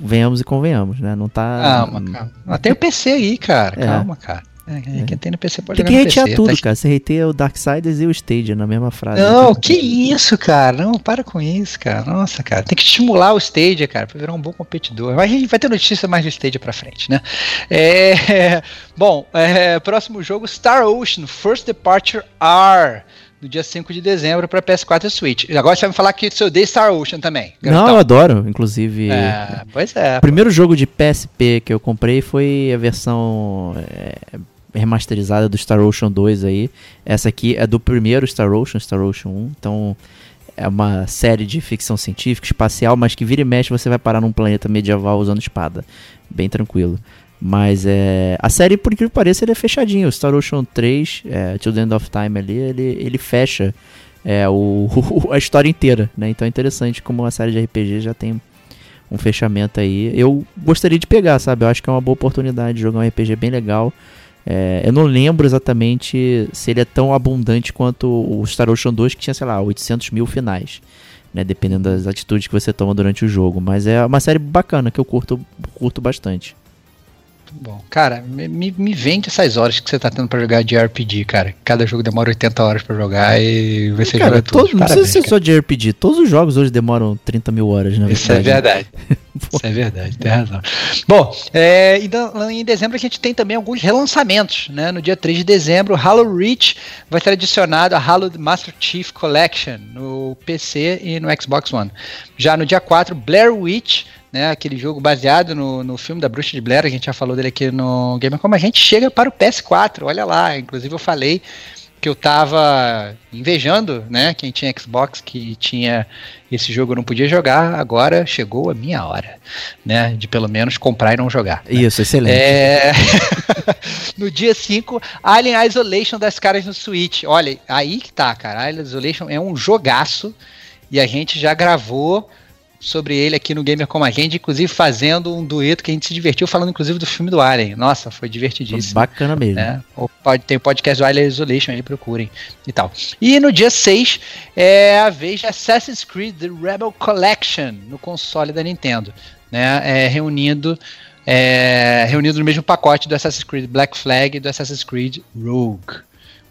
Venhamos e convenhamos, né? Não tá. Calma, calma. Mas tem o PC aí, cara. É. Calma, cara. É, é, quem tem no PC pode tem jogar que hatear tudo, tá... cara. Você hateia o Darksiders e o Stadia na mesma frase. Não, que isso, cara. Não, para com isso, cara. Nossa, cara. Tem que estimular o Stadia, cara, pra virar um bom competidor. Mas a gente vai ter notícia mais do Stadia pra frente, né? É... Bom, é... próximo jogo, Star Ocean First Departure R no dia 5 de dezembro para PS4 e Switch. Agora você vai me falar que você odeia Star Ocean também. Não, eu adoro, inclusive. É, pois é. O primeiro jogo de PSP que eu comprei foi a versão é, remasterizada do Star Ocean 2 aí. Essa aqui é do primeiro Star Ocean, Star Ocean 1. Então é uma série de ficção científica, espacial, mas que vira e mexe você vai parar num planeta medieval usando espada. Bem tranquilo. Mas é, a série, por incrível que pareça, ele é fechadinho. O Star Ocean 3, é, Till the End of Time ali, ele, ele fecha é, o, a história inteira, né? Então é interessante como a série de RPG já tem um fechamento aí. Eu gostaria de pegar, sabe? Eu acho que é uma boa oportunidade de jogar um RPG bem legal. É, eu não lembro exatamente se ele é tão abundante quanto o Star Ocean 2, que tinha, sei lá, 800 mil finais. Né, dependendo das atitudes que você toma durante o jogo. Mas é uma série bacana que eu curto, curto bastante bom. Cara, me, me vende essas horas que você tá tendo pra jogar de RPG, cara. Cada jogo demora 80 horas pra jogar e você cara, joga tudo. Não sei se é só de RPG. Todos os jogos hoje demoram 30 mil horas, né? Isso é verdade. Isso é verdade, tem razão. Bom, é, então, em dezembro a gente tem também alguns relançamentos, né? No dia 3 de dezembro, Halo Reach vai ser adicionado a Halo Master Chief Collection no PC e no Xbox One. Já no dia 4, Blair Witch né, aquele jogo baseado no, no filme da Bruxa de Blair, a gente já falou dele aqui no Gamer Como a gente chega para o PS4, olha lá, inclusive eu falei que eu tava invejando, né, quem tinha Xbox que tinha esse jogo não podia jogar, agora chegou a minha hora, né, de pelo menos comprar e não jogar. Né? Isso, excelente. É... no dia 5, Alien Isolation das caras no Switch. Olha, aí que tá, cara, Alien Isolation é um jogaço e a gente já gravou sobre ele aqui no Gamer Como a Gente, inclusive fazendo um dueto que a gente se divertiu falando inclusive do filme do Alien. Nossa, foi divertidíssimo. Bacana mesmo. Né? Pode, tem o podcast do Alien Isolation aí, procurem e tal. E no dia 6 é a vez de Assassin's Creed The Rebel Collection no console da Nintendo, né? É, reunindo é, reunido no mesmo pacote do Assassin's Creed Black Flag e do Assassin's Creed Rogue.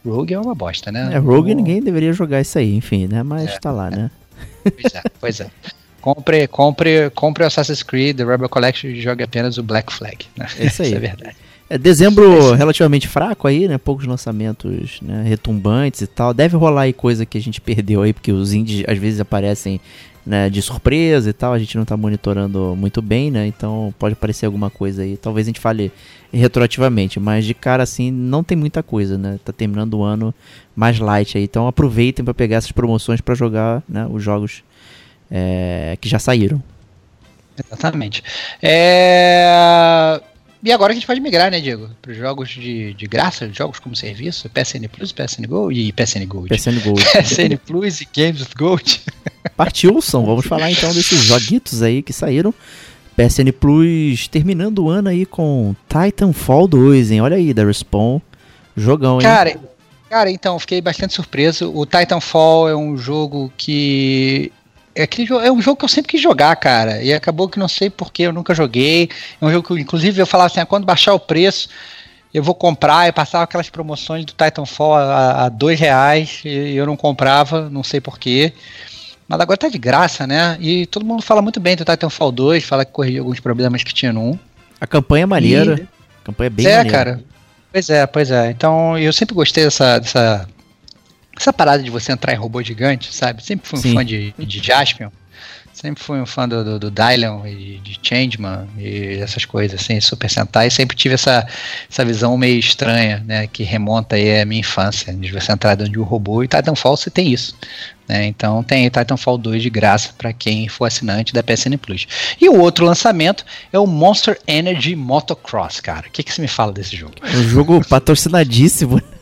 Rogue é uma bosta, né? É, Rogue ninguém deveria jogar isso aí, enfim, né? Mas é, tá lá, é. né? Pois é, pois é. Compre, compre, compre o Assassin's Creed, The Rebel Collection e jogue apenas o Black Flag. Né? Isso aí. Isso é verdade. É dezembro relativamente fraco aí, né? Poucos lançamentos né? retumbantes e tal. Deve rolar aí coisa que a gente perdeu aí, porque os indies às vezes aparecem né, de surpresa e tal. A gente não tá monitorando muito bem, né? Então pode aparecer alguma coisa aí. Talvez a gente fale retroativamente, mas de cara assim não tem muita coisa, né? Tá terminando o ano mais light aí. Então aproveitem para pegar essas promoções para jogar né, os jogos é, que já saíram. Exatamente. É... E agora a gente pode migrar, né, Diego? Para os jogos de, de graça, jogos como serviço, PSN Plus, PSN Gold e PSN Gold. PSN Gold. PSN Plus e Games with Gold. Partiu, são. Vamos falar então desses joguitos aí que saíram. PSN Plus terminando o ano aí com Titanfall 2, hein? Olha aí, da Respawn. Jogão, hein? Cara, cara, então, fiquei bastante surpreso. O Titanfall é um jogo que é, aquele é um jogo que eu sempre quis jogar, cara. E acabou que não sei porquê, eu nunca joguei. É um jogo que, inclusive, eu falava assim: ah, quando baixar o preço, eu vou comprar. E passava aquelas promoções do Titanfall a, a dois reais e eu não comprava, não sei porquê. Mas agora tá de graça, né? E todo mundo fala muito bem do Titanfall 2, fala que corrigiu alguns problemas que tinha no 1. A campanha é maneira. E... A campanha é bem é, maneira. cara. Pois é, pois é. Então, eu sempre gostei dessa, dessa, essa parada de você entrar em robô gigante, sabe? Sempre fui um Sim. fã de, de Jaspion. Sempre fui um fã do, do, do Dylan e de Changeman e essas coisas, assim, Super Sentai. Sempre tive essa, essa visão meio estranha, né? Que remonta aí à minha infância, de você entrar dentro de um robô. E Titanfall você tem isso. Né? Então tem Titanfall 2 de graça para quem for assinante da PSN Plus. E o outro lançamento é o Monster Energy Motocross, cara. O que, que você me fala desse jogo? Um jogo patrocinadíssimo.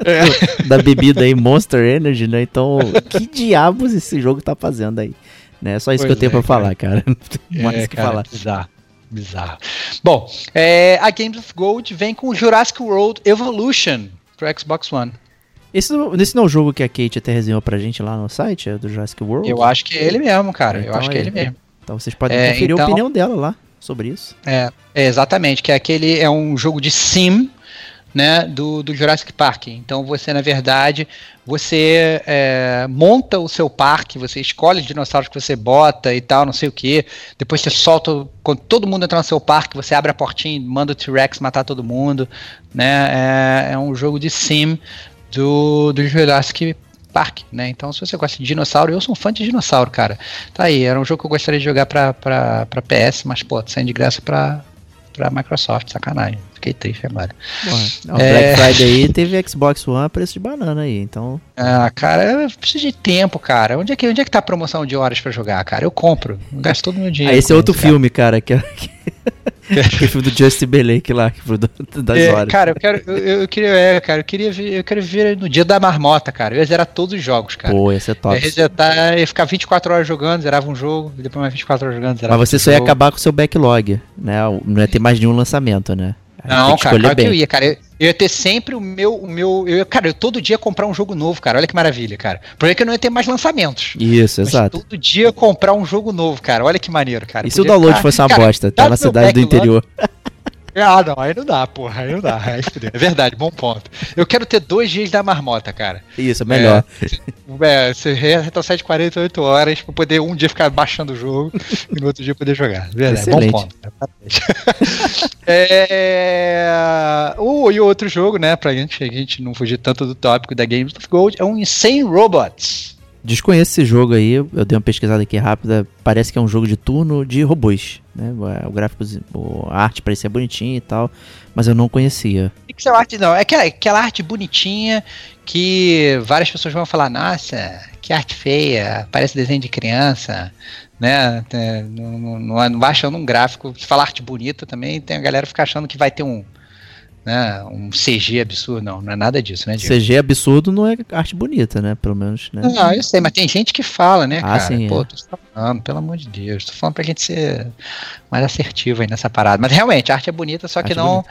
É. da bebida aí, Monster Energy, né? Então, que diabos esse jogo tá fazendo aí? Né? Só isso pois que eu tenho é, pra cara. falar, cara. Não tem mais é, que cara, falar. Bizarro. Bizarro. Bom, é, a Games of Gold vem com Jurassic World Evolution pro Xbox One. Esse, esse não é o jogo que a Kate até resenhou pra gente lá no site, é do Jurassic World? Eu acho que é ele mesmo, cara. Então, eu acho que é ele mesmo. Então vocês podem é, conferir então, a opinião dela lá sobre isso. É, é, exatamente, que é aquele é um jogo de sim né, do, do Jurassic Park. Então você, na verdade, você é, monta o seu parque, você escolhe os dinossauros que você bota e tal, não sei o que. Depois você solta, quando todo mundo entra no seu parque, você abre a portinha e manda o T-Rex matar todo mundo. Né? É, é um jogo de sim do, do Jurassic Park, né? Então, se você gosta de dinossauro, eu sou um fã de dinossauro, cara. Tá aí, era um jogo que eu gostaria de jogar pra, PS, mas, pô, saindo de graça pra, pra Microsoft, sacanagem. Fiquei triste agora. Bom, é... Black Friday aí teve Xbox One a preço de banana aí, então. Ah, cara, eu preciso de tempo, cara. Onde é que, onde é que tá a promoção de horas pra jogar, cara? Eu compro. Eu gasto todo o meu dinheiro. Ah, esse é outro filme, cara, que, é Aquele filme do Justin Timberlake lá, das é, horas. Cara, eu quero. Eu, eu, queria. É, cara, eu queria ver. Eu quero ver no dia da marmota, cara. Eu ia zerar todos os jogos, cara. Pô, ia ser top. Eu ia, resetar, ia ficar 24 horas jogando, zerava um jogo, e depois mais 24 horas jogando, zerava Mas você só ia acabar com o seu backlog, né? Não ia ter mais nenhum lançamento, né? Não, cara, claro bem. que eu ia, cara. Eu, eu, ia ter sempre o meu. O meu eu, cara, eu todo dia comprar um jogo novo, cara. Olha que maravilha, cara. Por que eu não ia ter mais lançamentos. Isso, exato. Todo dia comprar um jogo novo, cara. Olha que maneiro, cara. E se o download fosse uma cara, bosta? Tá na cidade do interior. Ah, não, aí não dá, porra, aí não dá. Aí é verdade, bom ponto. Eu quero ter dois dias da marmota, cara. Isso, é melhor. É, é você retrocede 48 horas pra poder um dia ficar baixando o jogo e no outro dia poder jogar. Verdade, Excelente. bom ponto. é, o, e outro jogo, né, pra gente, a gente não fugir tanto do tópico da Games of Gold, é um Insane Robots. Desconheço esse jogo aí, eu dei uma pesquisada aqui rápida. Parece que é um jogo de turno de robôs. Né? O gráfico, a arte parecia bonitinha e tal, mas eu não conhecia. Pixel art não, é aquela, aquela arte bonitinha que várias pessoas vão falar: nossa, que arte feia, parece desenho de criança. Né? Não, não, não, não vai achando um gráfico. Se falar arte bonita também, tem a galera ficar achando que vai ter um né, um CG absurdo, não, não é nada disso, né, Diego? CG absurdo não é arte bonita, né, pelo menos, né? Não, eu sei, mas tem gente que fala, né, ah, cara? Sim, Pô, é. tô falando, pelo amor de Deus, tô falando pra gente ser mais assertivo aí nessa parada. Mas realmente, a arte é bonita, só arte que é não,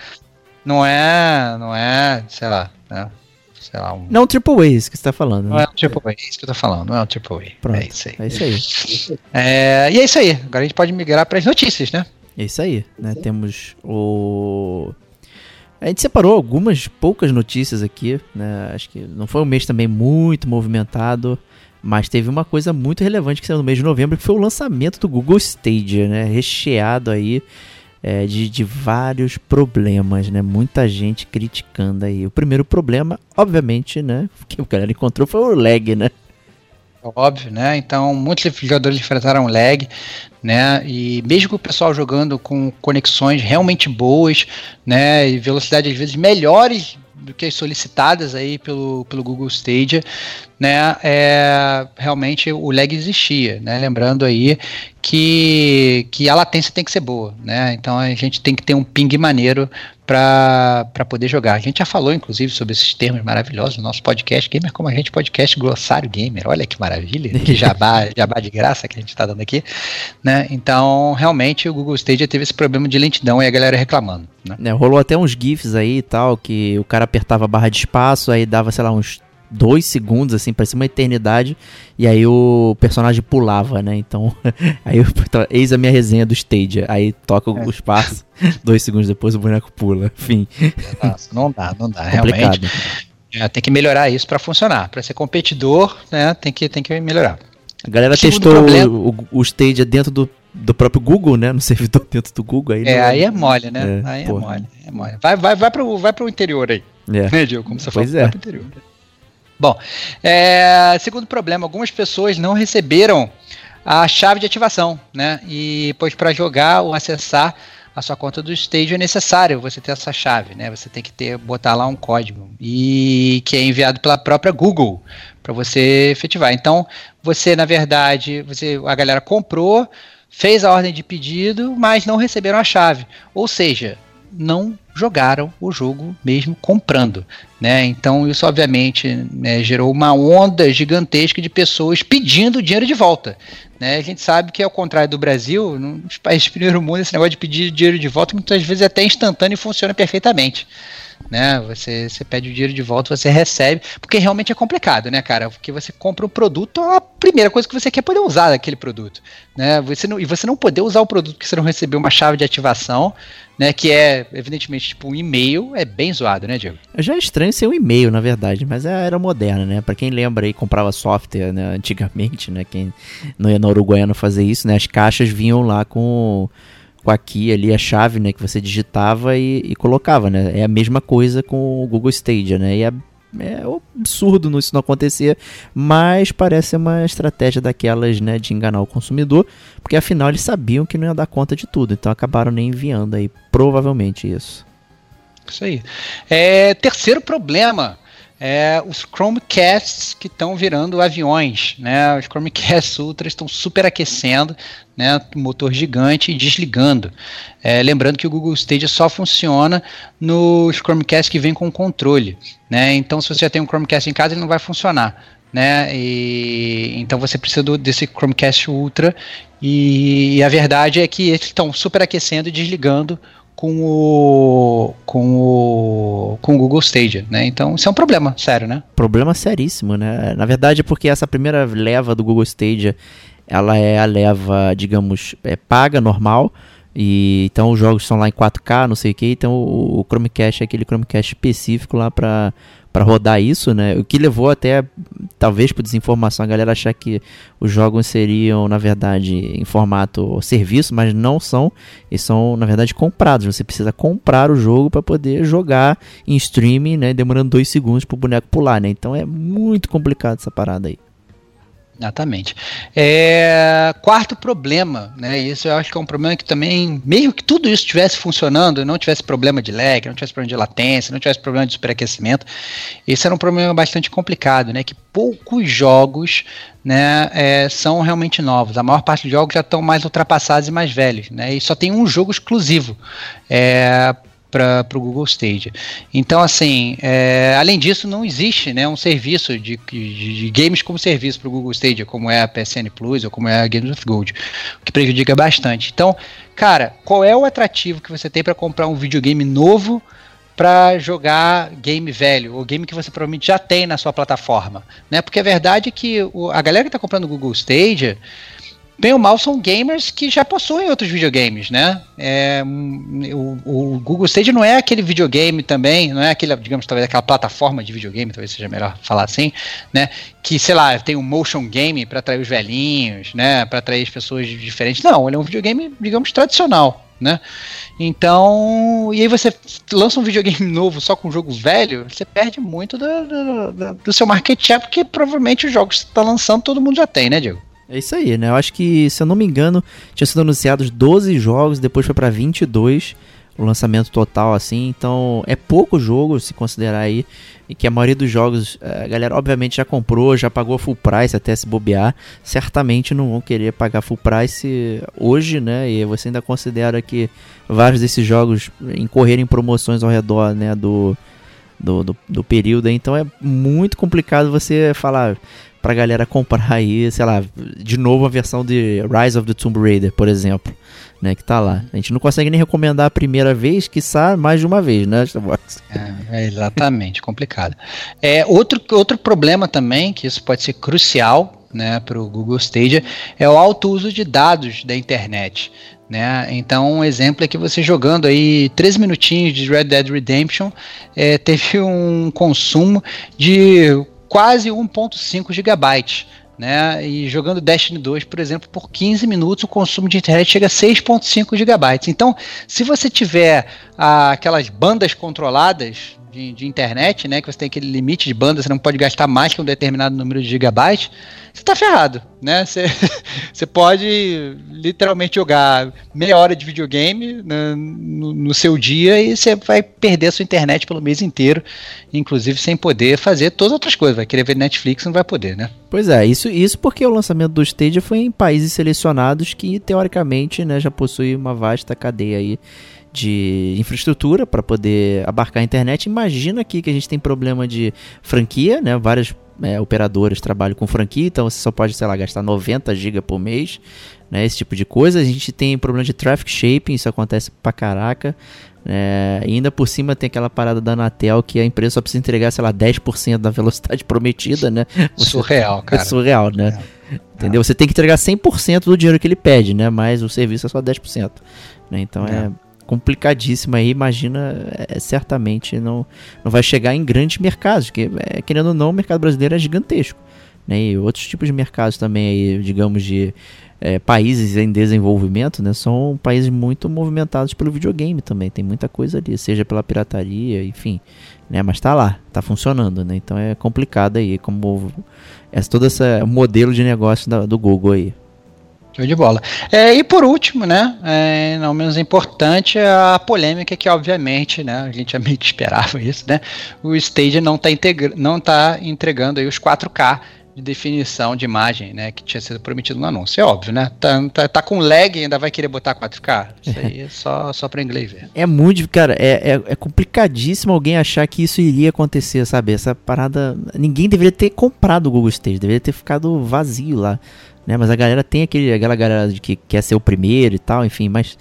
não é, não é, sei lá, né? Sei lá, um... Não Triple A, isso que você tá falando. Não né? é um Triple A, é isso que eu tô falando, não é um Triple A. Pronto, é isso aí. É isso aí. É, e é isso aí, agora a gente pode migrar para as notícias, né? É isso aí, né? Temos o a gente separou algumas poucas notícias aqui, né? Acho que não foi um mês também muito movimentado, mas teve uma coisa muito relevante que saiu no mês de novembro, que foi o lançamento do Google Stadia, né? Recheado aí é, de, de vários problemas, né? Muita gente criticando aí. O primeiro problema, obviamente, né? Que o galera encontrou foi o lag, né? Óbvio, né? Então, muitos jogadores enfrentaram lag, né? E mesmo o pessoal jogando com conexões realmente boas, né? E velocidade às vezes melhores do que as solicitadas aí pelo, pelo Google Stadia, né, é, realmente o lag existia, né, lembrando aí que, que a latência tem que ser boa, né, então a gente tem que ter um ping maneiro para poder jogar. A gente já falou, inclusive, sobre esses termos maravilhosos no nosso podcast, Gamer Como a Gente, podcast Glossário Gamer, olha que maravilha, que jabá, jabá de graça que a gente está dando aqui, né, então realmente o Google Stadia teve esse problema de lentidão e a galera reclamando. Né? É, rolou até uns GIFs aí e tal, que o cara apertava a barra de espaço, aí dava, sei lá, uns dois segundos, assim, parecia uma eternidade, e aí o personagem pulava, né? Então, aí eu, eis a minha resenha do Stadia, aí toca é. o espaço, dois segundos depois o boneco pula, enfim. Nossa, não dá, não dá, Complicado. realmente. É, tem que melhorar isso para funcionar, para ser competidor, né? Tem que, tem que melhorar. A galera testou o, o, o Stadia dentro do, do próprio Google, né? No servidor dentro do Google. Aí é, não... aí é mole, né? É, aí é mole, é mole. Vai, vai, vai, pro, vai pro interior aí. É. Né, Diego? Como você pois falou, é. vai pro interior. Bom, é, segundo problema, algumas pessoas não receberam a chave de ativação, né? E pois para jogar ou acessar a sua conta do Stage é necessário você ter essa chave, né? Você tem que ter botar lá um código e que é enviado pela própria Google para você efetivar. Então, você na verdade, você a galera comprou, fez a ordem de pedido, mas não receberam a chave. Ou seja, não jogaram o jogo mesmo comprando, né? Então isso obviamente né, gerou uma onda gigantesca de pessoas pedindo dinheiro de volta, né? A gente sabe que ao contrário do Brasil, nos países do primeiro mundo esse negócio de pedir dinheiro de volta muitas vezes é até instantâneo e funciona perfeitamente né? Você, você pede o dinheiro de volta, você recebe, porque realmente é complicado, né, cara? Porque você compra um produto, a primeira coisa que você quer é poder usar daquele produto, né? Você não, e você não poder usar o produto porque você não recebeu uma chave de ativação, né? Que é, evidentemente, tipo um e-mail, é bem zoado, né, Diego? Já é estranho ser um e-mail, na verdade, mas é era moderna, né? Para quem lembra aí, comprava software né, antigamente, né? Quem não ia na Uruguaiana fazer isso, né? As caixas vinham lá com com aqui ali a chave, né, que você digitava e, e, colocava, né? É a mesma coisa com o Google Stadia, né? E é, é absurdo isso não acontecer, mas parece uma estratégia daquelas, né, de enganar o consumidor, porque afinal eles sabiam que não ia dar conta de tudo, então acabaram nem enviando aí, provavelmente isso. Isso aí. É, terceiro problema é, os Chromecasts que estão virando aviões, né? Os Chromecasts Ultra estão superaquecendo, né? Motor gigante e desligando. É, lembrando que o Google Stadia só funciona nos Chromecasts que vem com controle, né? Então, se você já tem um Chromecast em casa, ele não vai funcionar. Né? E, então você precisa do, desse Chromecast Ultra e, e, a verdade é que eles estão superaquecendo e desligando com o com o com o Google Stadia, né? Então isso é um problema sério, né? Problema seríssimo, né? Na verdade é porque essa primeira leva do Google Stadia, ela é a leva, digamos, é paga normal. E então os jogos são lá em 4K, não sei o que. Então o, o Chromecast é aquele Chromecast específico lá para para rodar isso, né? O que levou até talvez por desinformação a galera achar que os jogos seriam na verdade em formato serviço, mas não são. Eles são na verdade comprados. Você precisa comprar o jogo para poder jogar em streaming, né? Demorando dois segundos para o boneco pular, né? Então é muito complicado essa parada aí. Exatamente. É, quarto problema, né? Isso eu acho que é um problema que também, mesmo que tudo isso estivesse funcionando, não tivesse problema de lag, não tivesse problema de latência, não tivesse problema de superaquecimento, esse era um problema bastante complicado, né? Que poucos jogos né, é, são realmente novos. A maior parte dos jogos já estão mais ultrapassados e mais velhos, né? E só tem um jogo exclusivo. É, para o Google Stadia. Então, assim, é, além disso, não existe né, um serviço de, de, de games como serviço para o Google Stadia, como é a PSN Plus ou como é a Games of Gold, o que prejudica bastante. Então, cara, qual é o atrativo que você tem para comprar um videogame novo para jogar game velho, ou game que você provavelmente já tem na sua plataforma, né? Porque a verdade é que o, a galera que está comprando o Google Stadia bem ou mal são gamers que já possuem outros videogames, né? É, o, o, Google Stage não é aquele videogame também, não é aquele, digamos, talvez aquela plataforma de videogame, talvez seja melhor falar assim, né? Que, sei lá, tem um motion game para atrair os velhinhos, né? Para atrair as pessoas diferentes. Não, ele é um videogame, digamos, tradicional, né? Então, e aí você lança um videogame novo só com um jogo velho, você perde muito do, do, do, seu market share, porque provavelmente os jogos que você está lançando todo mundo já tem, né, Diego? É isso aí, né? Eu acho que, se eu não me engano, tinha sido anunciados 12 jogos, depois foi para 22 o lançamento total, assim. Então, é pouco jogo, se considerar aí. E que a maioria dos jogos, a galera obviamente já comprou, já pagou full price até se bobear. Certamente não vão querer pagar full price hoje, né? E você ainda considera que vários desses jogos incorrerem promoções ao redor, né? Do, do, do, do período. Então é muito complicado você falar pra galera comprar aí, sei lá, de novo a versão de Rise of the Tomb Raider, por exemplo, né, que tá lá. A gente não consegue nem recomendar a primeira vez, sai mais de uma vez, né, é, é exatamente, complicado. É, outro, outro problema também, que isso pode ser crucial, né, para o Google Stadia, é o alto uso de dados da internet. Né? Então, um exemplo é que você jogando aí 3 minutinhos de Red Dead Redemption é, teve um consumo de quase 1.5 gigabytes. né? E jogando Destiny 2, por exemplo, por 15 minutos o consumo de internet chega a 6.5 gigabytes. Então, se você tiver ah, aquelas bandas controladas de, de, internet, né? Que você tem aquele limite de banda, você não pode gastar mais que um determinado número de gigabytes, você tá ferrado, né? Você, você pode literalmente jogar meia hora de videogame né, no, no, seu dia e você vai perder a sua internet pelo mês inteiro, inclusive sem poder fazer todas as outras coisas. Vai querer ver Netflix, não vai poder, né? Pois é, isso, isso porque o lançamento do Stadia foi em países selecionados que, teoricamente, né, já possuem uma vasta cadeia aí de infraestrutura para poder abarcar a internet. Imagina aqui que a gente tem problema de franquia, né? Várias é, operadoras trabalham com franquia, então você só pode, sei lá, gastar 90 GB por mês, né? Esse tipo de coisa. A gente tem problema de traffic shaping, isso acontece pra caraca. É, e ainda por cima tem aquela parada da Anatel que a empresa só precisa entregar, sei lá, 10% da velocidade prometida, né? Você, surreal, cara. É surreal, né? É. Entendeu? Você tem que entregar 100% do dinheiro que ele pede, né? Mas o serviço é só 10%. Né? Então é, é complicadíssima aí, imagina, é, certamente não, não vai chegar em grandes mercados, que é, querendo ou não, o mercado brasileiro é gigantesco. Né? E outros tipos de mercados também aí, digamos, de é, países em desenvolvimento, né? São países muito movimentados pelo videogame também. Tem muita coisa ali, seja pela pirataria, enfim. Né? Mas tá lá, tá funcionando, né? Então é complicado aí, como essa, todo esse modelo de negócio da, do Google aí. Show de bola. É, e por último, né, é, não menos importante, a polêmica que, obviamente, né, a gente meio que esperava isso, né, o Stadia não está não tá entregando aí os 4K de definição de imagem, né, que tinha sido prometido no anúncio. É óbvio, né? Tá, tá, tá com lag e ainda vai querer botar 4K. Isso aí é só, só para inglês ver. É muito, cara, é, é, é, complicadíssimo alguém achar que isso iria acontecer, sabe? Essa parada. Ninguém deveria ter comprado o Google Stage, deveria ter ficado vazio lá né? Mas a galera tem aquele, aquela galera de que quer ser o primeiro e tal, enfim, mas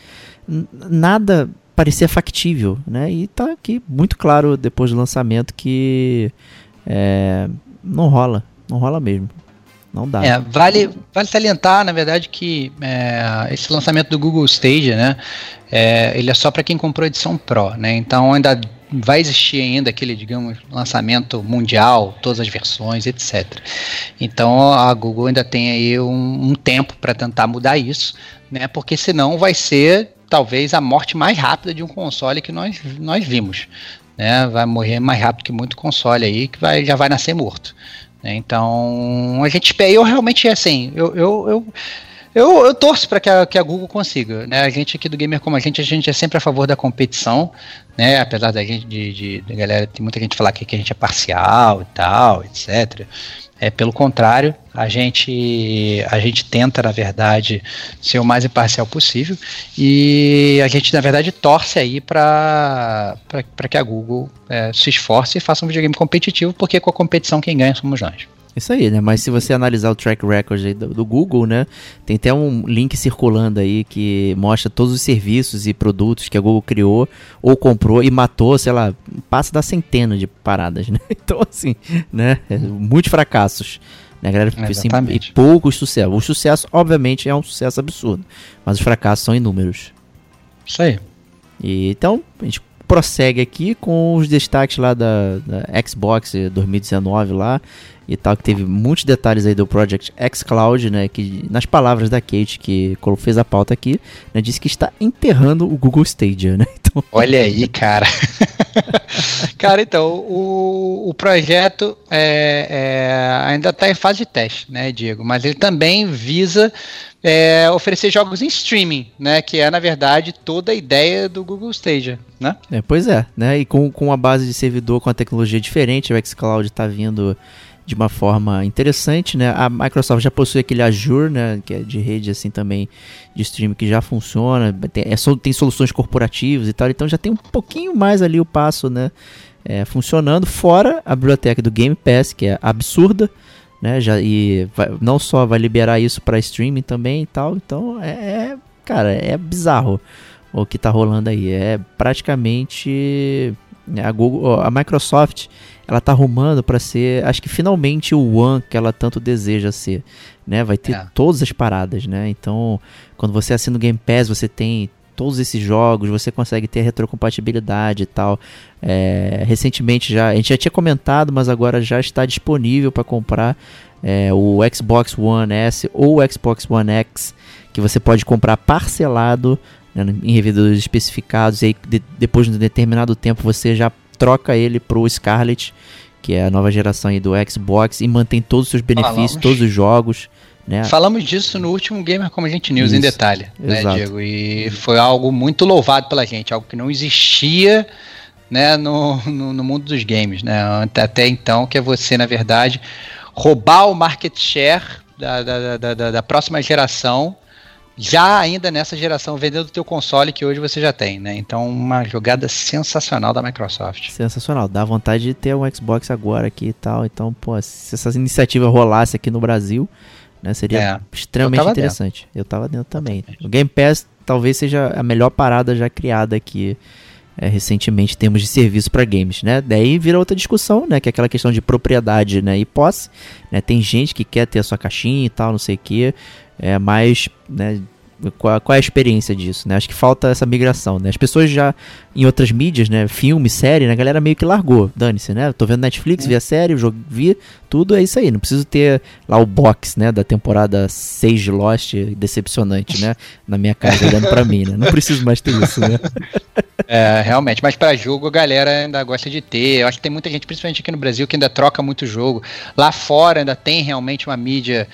nada parecia factível, né? E tá aqui muito claro depois do lançamento que é, não rola, não rola mesmo. Não dá. É, vale, vale salientar, na verdade, que é, esse lançamento do Google Stage, né? É, ele é só para quem comprou a edição Pro, né? Então ainda vai existir ainda aquele, digamos, lançamento mundial, todas as versões, etc. Então a Google ainda tem aí um, um tempo para tentar mudar isso, né? Porque senão vai ser talvez a morte mais rápida de um console que nós, nós vimos. Né? Vai morrer mais rápido que muito console aí, que vai, já vai nascer morto. Então a gente espera. Eu realmente assim, eu, eu, eu eu, eu torço para que que a Google consiga. Né? A gente aqui do Gamer como a gente, a gente é sempre a favor da competição, né? Apesar da gente, de, de, de galera, tem muita gente falar que, que a gente é parcial e tal, etc. É, pelo contrário, a gente, a gente tenta, na verdade, ser o mais imparcial possível e a gente, na verdade, torce aí para que a Google é, se esforce e faça um videogame competitivo, porque com a competição quem ganha somos nós. Isso aí, né? Mas se você analisar o track record do, do, Google, né? Tem até um link circulando aí que mostra todos os serviços e produtos que a Google criou ou comprou e matou, sei lá, passa da centena de paradas, né? Então, assim, né? É, muitos fracassos. Né, galera? Assim, e poucos sucessos. O sucesso, obviamente, é um sucesso absurdo. Mas os fracassos são inúmeros. Isso aí. E, então, a gente prossegue aqui com os destaques lá da, da Xbox 2019 lá e tal, que teve muitos detalhes aí do Project X Cloud, né, que nas palavras da Kate, que fez a pauta aqui, né, disse que está enterrando o Google Stadia, né? Então... Olha aí, cara. cara, então, o, o projeto é, é, ainda está em fase de teste, né, Diego? Mas ele também visa é, oferecer jogos em streaming, né? Que é, na verdade, toda a ideia do Google Stadia, né? É, pois é, né? E com, com a base de servidor com a tecnologia diferente, o xCloud está vindo de uma forma interessante, né? A Microsoft já possui aquele Azure, né? Que é de rede assim também de streaming que já funciona, tem, é, tem soluções corporativas e tal, então já tem um pouquinho mais ali o passo, né? É, funcionando, fora a biblioteca do Game Pass, que é absurda, né? Já, e vai, não só vai liberar isso para streaming também e tal, então é, é, cara, é bizarro o que tá rolando aí. É praticamente a Google, a Microsoft ela tá arrumando para ser, acho que finalmente o One que ela tanto deseja ser, né? Vai ter é. todas as paradas, né? Então, quando você assina o Game Pass, você tem todos esses jogos, você consegue ter retrocompatibilidade e tal. É, recentemente já, a gente já tinha comentado, mas agora já está disponível para comprar é, o Xbox One S ou o Xbox One X, que você pode comprar parcelado né, em revendedores especificados, e aí de, depois de um determinado tempo você já troca ele pro Scarlet, que é a nova geração aí do Xbox, e mantém todos os seus benefícios, todos os jogos. Né? Falamos disso no último Gamer Como a Gente News em Isso, detalhe, né, exato. Diego? E foi algo muito louvado pela gente, algo que não existia né, no, no, no mundo dos games, né? Até, então, que é você, na verdade, roubar o market share da, da, da, da, da próxima geração, já ainda nessa geração, vendendo o teu console que hoje você já tem, né? Então, uma jogada sensacional da Microsoft. Sensacional, dá vontade de ter um Xbox agora aqui e tal. Então, pô, se essa iniciativa rolasse aqui no Brasil, né, seria É, extremamente eu interessante. Eu tava dentro também. O Game Pass talvez seja a melhor parada já criada aqui é, recentemente em termos de serviço para games, né? Daí vira outra discussão, né? Que é aquela questão de propriedade, né? E posse, né? Tem gente que quer ter a sua caixinha e tal, não sei o que, é, mas, né? Qual, qual é a experiência disso, né? Acho que falta essa migração, né? As pessoas já em outras mídias, né? Filme, série, né? A galera meio que largou, dane-se, né? Tô vendo Netflix, vi a série, jogo, vi tudo, é isso aí. Não preciso ter lá o box, né? Da temporada 6 de Lost, decepcionante, né? Na minha casa olhando pra mim, né? Não preciso mais ter isso, né? É, realmente, mas para jogo a galera ainda gosta de ter. Eu acho que tem muita gente, principalmente aqui no Brasil, que ainda troca muito jogo. Lá fora ainda tem realmente uma mídia,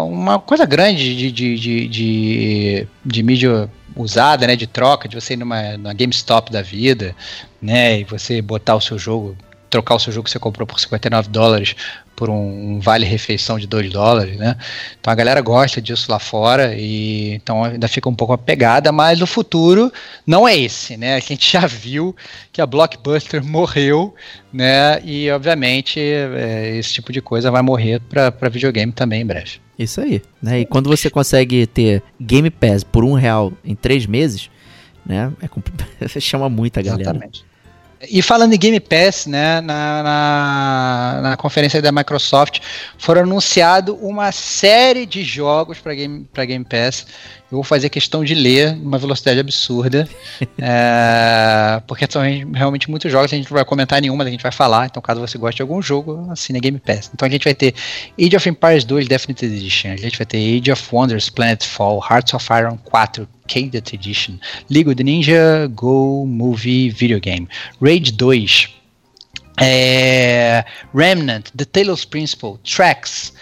uma coisa grande de, de, de, de, de mídia usada, né? De troca, de você ir numa, numa GameStop da vida, né? E você botar o seu jogo, trocar o seu jogo que você comprou por 59 dólares por um, um vale refeição de 2 dólares, né? Então a galera gosta disso lá fora e então ainda fica um pouco apegada, mas o futuro não é esse, né? A gente já viu que a Blockbuster morreu, né? E obviamente é, esse tipo de coisa vai morrer para videogame também em breve. Isso aí, né? E quando você consegue ter Game Pass por um real em três meses, né? É compl- chama muita galera. Exatamente. E falando em Game Pass, né, na, na, na conferência da Microsoft foram anunciado uma série de jogos para Game, pra Game Pass. Eu vou fazer questão de ler numa velocidade absurda, é, porque são realmente muitos jogos. A gente não vai comentar nenhum, mas a gente vai falar. Então, caso você goste de algum jogo, assine Game Pass. Então, a gente vai ter Age of Empires 2 Definitive Edition, a gente vai ter Age of Wonders Planetfall, Hearts of Iron 4 Candid Edition, of the Ninja Go Movie Video Game, Rage 2, é, Remnant, The Talos Principle, Tracks,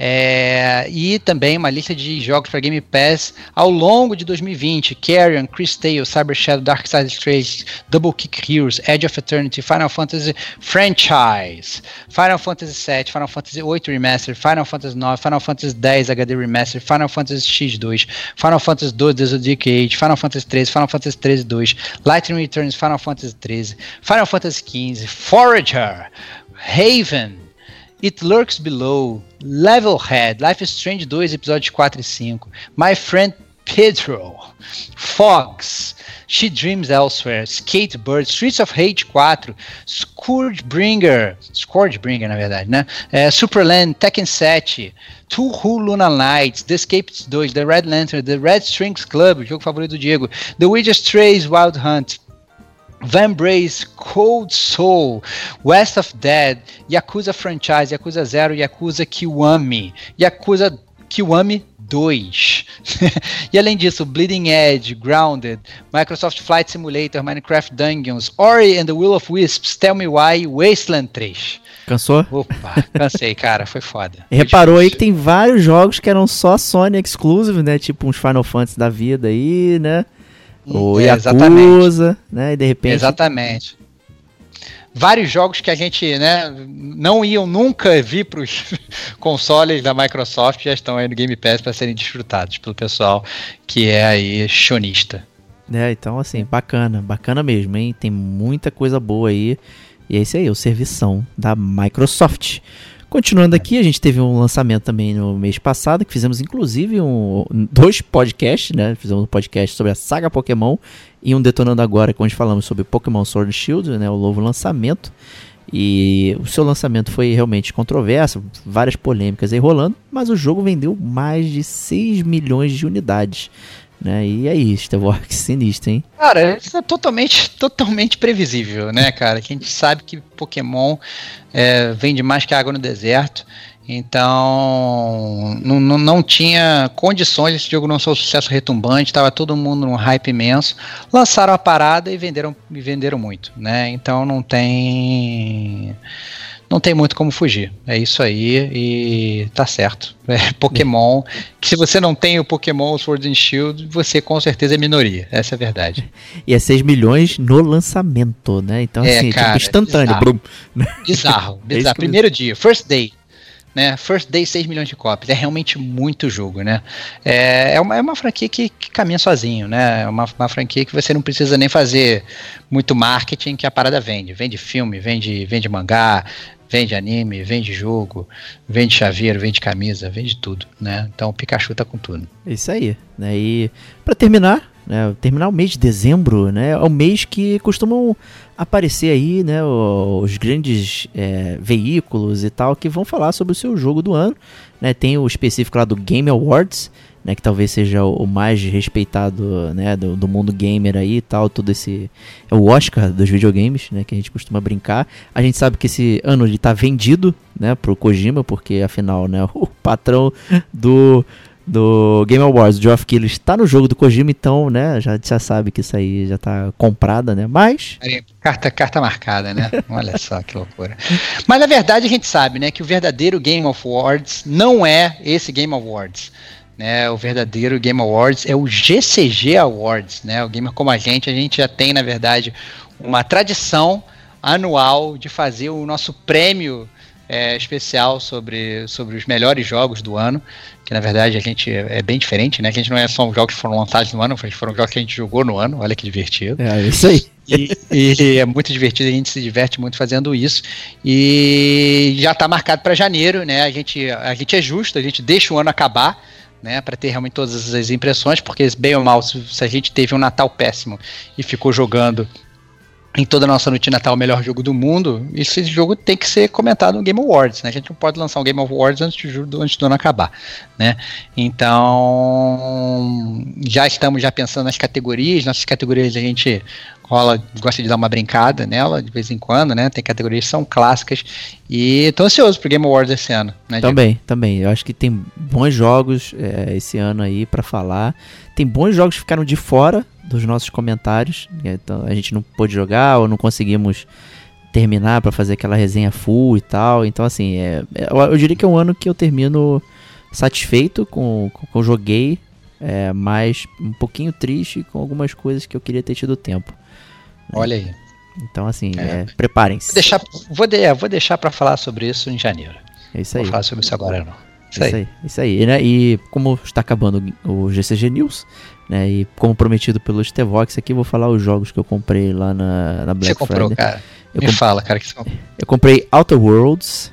é, e também uma lista de jogos para Game Pass ao longo de 2020: Carrion, Chris Tale, Cyber Shadow, Dark Side Straits, Double Kick Heroes, Edge of Eternity, Final Fantasy Franchise, Final Fantasy VII, Final Fantasy VIII Remastered, Final Fantasy IX, Final Fantasy X HD Remastered, Final Fantasy X2, Final Fantasy II The Zodiac Age, Final Fantasy XIII, Final Fantasy XIII 2, Lightning Returns, Final Fantasy XIII, Final Fantasy XV, Forager, Haven, It Lurks Below, Levelhead, Life is Strange 2, episódios 4 e 5, My Friend Pedro, Fox, She Dreams Elsewhere, Skatebird, Streets of Rage 4, Scourgebringer, Scourgebringer na verdade, né? É, Superland, Tekken 7, Two Who Luna Nights, The Escaped 2, The Red Lantern, The Red Strings Club, jogo favorito do Diego, The Witcher Strays Wild Hunt, Vambrace, Cold Soul, West of Dead, Yakuza Franchise, Yakuza 0, Yakuza Kiwami, Yakuza Kiwami 2. e além disso, Bleeding Edge, Grounded, Microsoft Flight Simulator, Minecraft Dungeons, Ori and the Will of Wisps, Tell Me Why, Wasteland 3. Cansou? Opa, cansei, cara, foi foda. Foi Reparou aí que difícil. tem vários jogos que eram só Sony exclusive, né? Tipo uns Final Fantasy da vida aí, né? O É, Yakuza, né? E de repente. Exatamente. Vários jogos que a gente né, não iam nunca vir para os consoles da Microsoft já estão aí no Game Pass para serem desfrutados pelo pessoal que é aí chonista. né? Então, assim, bacana, bacana mesmo, hein? Tem muita coisa boa aí. E é isso aí, o servição da Microsoft. Continuando aqui, a gente teve um lançamento também no mês passado, que fizemos inclusive um, dois podcasts, né? Fizemos um podcast sobre a saga Pokémon e um Detonando Agora, onde falamos sobre Pokémon Sword Shield, né? O novo lançamento. E o seu lançamento foi realmente controverso, várias polêmicas aí rolando, mas o jogo vendeu mais de 6 milhões de unidades. Né? E aí, Stevork, sinistro, hein? Cara, isso é totalmente, totalmente previsível, né, cara? Que a gente sabe que Pokémon é, vende mais que água no deserto. Então, não, não, não tinha condições, esse jogo não foi um sucesso retumbante, estava todo mundo num hype imenso. Lançaram a parada e venderam, e venderam muito, né? Então não tem não tem muito como fugir. É isso aí e tá certo. É Pokémon. Que se você não tem o Pokémon Sword and Shield, você com certeza é minoria. Essa é a verdade. E é 6 milhões no lançamento, né? Então, É, assim, cara, tipo, instantâneo. bizarro. Brum. Bizarro, É bizarro. Primeiro dia, first day. Né? First day, 6 milhões de cópias. É realmente muito jogo, né? É, é, uma, é uma franquia que, que caminha sozinho, né? É uma, uma franquia que você não precisa nem fazer muito marketing que a parada vende. Vende filme, vende, vende mangá, vende anime, vende jogo, vende chaveiro, vende camisa, vende tudo, né? Então o Pikachu tá com tudo. Isso aí, né? E pra terminar, né, terminar o mês de dezembro, né, é o mês que costumam aparecer aí, né, os grandes é, veículos e tal que vão falar sobre o seu jogo do ano, né? Tem o específico lá do Game Awards, né, que talvez seja o mais respeitado, né, do, do mundo gamer aí e tal, todo esse é o Oscar dos videogames, né, que a gente costuma brincar. A gente sabe que esse ano ele tá vendido, né, pro Kojima, porque afinal, né, o patrão do do Game Awards, o Geoff Keighley está no jogo do Kojima, então, né, já, já sabe que isso aí já tá comprada, né? Mas Carta, carta marcada, né? Olha só que loucura. Mas na verdade a gente sabe, né, que o verdadeiro Game Awards não é esse Game Awards. Né, o verdadeiro Game Awards é o GCG Awards, né? O Gamer como a gente, a gente já tem, na verdade, uma tradição anual de fazer o nosso prêmio é, especial sobre, sobre os melhores jogos do ano, que na verdade a gente é bem diferente, né? Que a gente não é só os jogos que foram lançados no ano, foram jogos que a gente jogou no ano, olha que divertido. é isso aí. E, e é muito divertido, a gente se diverte muito fazendo isso. E já está marcado para janeiro, né? A gente, a gente é justo, a gente deixa o ano acabar, né? Para ter realmente todas as impressões, porque bem ou mal, se, se a gente teve um Natal péssimo e ficou jogando em toda a nossa noite de Natal o melhor jogo do mundo, esse jogo tem que ser comentado no Game Awards, né? A gente não pode lançar um Game Awards antes, ju- antes do ano acabar, né? Então, já estamos já pensando nas categorias, nossas categorias a gente rola, gosta de dar uma brincada nela de vez em quando, né? Tem categorias que são clássicas e tô ansioso pro Game Awards esse ano, né? Diego? Também, também. Eu acho que tem bons jogos é, esse ano aí pra falar. Tem bons jogos que ficaram de fora dos nossos comentários. Então, a gente não pôde jogar ou não conseguimos terminar pra fazer aquela resenha full e tal. Então, assim, é, é- eu, eu diria que é um ano que eu termino satisfeito com com o que eu joguei, é, mas um pouquinho triste com algumas coisas que eu queria ter tido tempo. Olha aí. Então, assim, É. é, preparem-se. Vou deixar, vou, de, é, vou deixar para falar sobre isso em janeiro. É isso Vou aí. falar sobre isso agora não. Isso Isso aí. aí, isso aí. né? E como está acabando o GCG News, né? E como prometido pelo Stevox aqui, vou falar os jogos que eu comprei lá na, na Você Black comprou, Friday. cara? Eu, Me com- fala, cara, que você eu comprei Outer Worlds,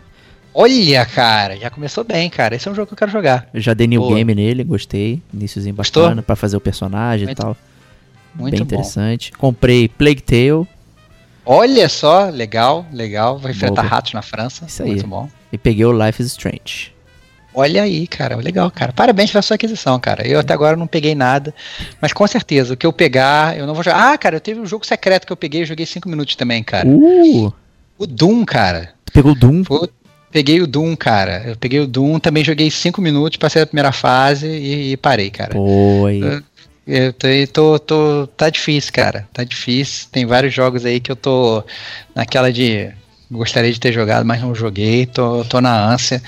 Olha, cara, já começou bem, cara. Esse é um jogo que eu quero jogar. eu já dei new Boa. game nele, gostei. Iníciozinho bacana pra fazer o personagem e Muito- tal. Muito bem bom. interessante. Comprei Plague Tale Olha só, legal, legal. Vai enfrentar Boa. ratos na França. Isso aí. Muito bom. e peguei o Life is Strange. Olha aí, cara, legal, cara. Parabéns pela sua aquisição, cara. Eu até agora não peguei nada, mas com certeza, o que eu pegar, eu não vou jogar. Ah, cara, eu teve um jogo secreto que eu peguei, eu joguei 5 minutos também, cara. Uh! O Doom, cara. Pegou o Doom. Pô, peguei o Doom, cara. Eu peguei o Doom, também joguei 5 minutos, passei a primeira fase e, e parei, cara. Pô, aí. Eu tô, tô, tô- tá difícil, cara. Tá difícil. Tem vários jogos aí que eu tô naquela de gostaria de ter jogado, mas não joguei. Tô, tô na ânsia.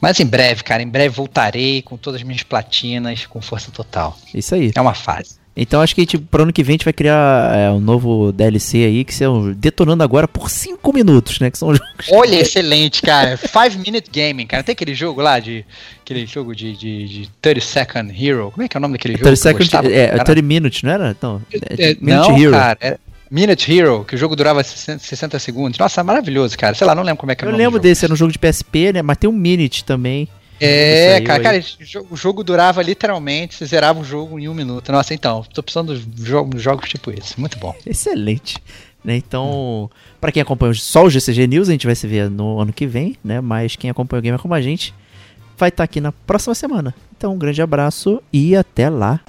Mas em breve, cara, em breve voltarei com todas as minhas platinas, com força total. Isso aí. É uma fase. Então acho que tipo, pro ano que vem a gente vai criar é, um novo DLC aí, que são Detonando Agora por 5 minutos, né? Que são jogos. Olha, excelente, cara. Five Minute Gaming, cara. Tem aquele jogo lá de. Aquele jogo de, de, de 30 Second Hero. Como é que é o nome daquele jogo? 30 que eu seconds, gostava? é, Cara, 30 Minutes, não era? Então, é, É, Minute não, Hero. cara. era Minute Hero, que o jogo durava 60 60 segundos. Nossa, maravilhoso, cara. Sei lá, não lembro como é que é Eu o nome lembro desse, era um jogo de PSP, né? Mas tem um Minute também. É, cara, cara, o jogo durava literalmente, você zerava o jogo em um minuto. Nossa, então, tô precisando de jo- jogos tipo esse. Muito bom. Excelente. Né? Então, pra quem acompanha só o GCG News, a gente vai se ver no ano que vem, né? Mas quem acompanha o Gamer como a gente vai estar aqui na próxima semana. Então, um grande abraço e até lá.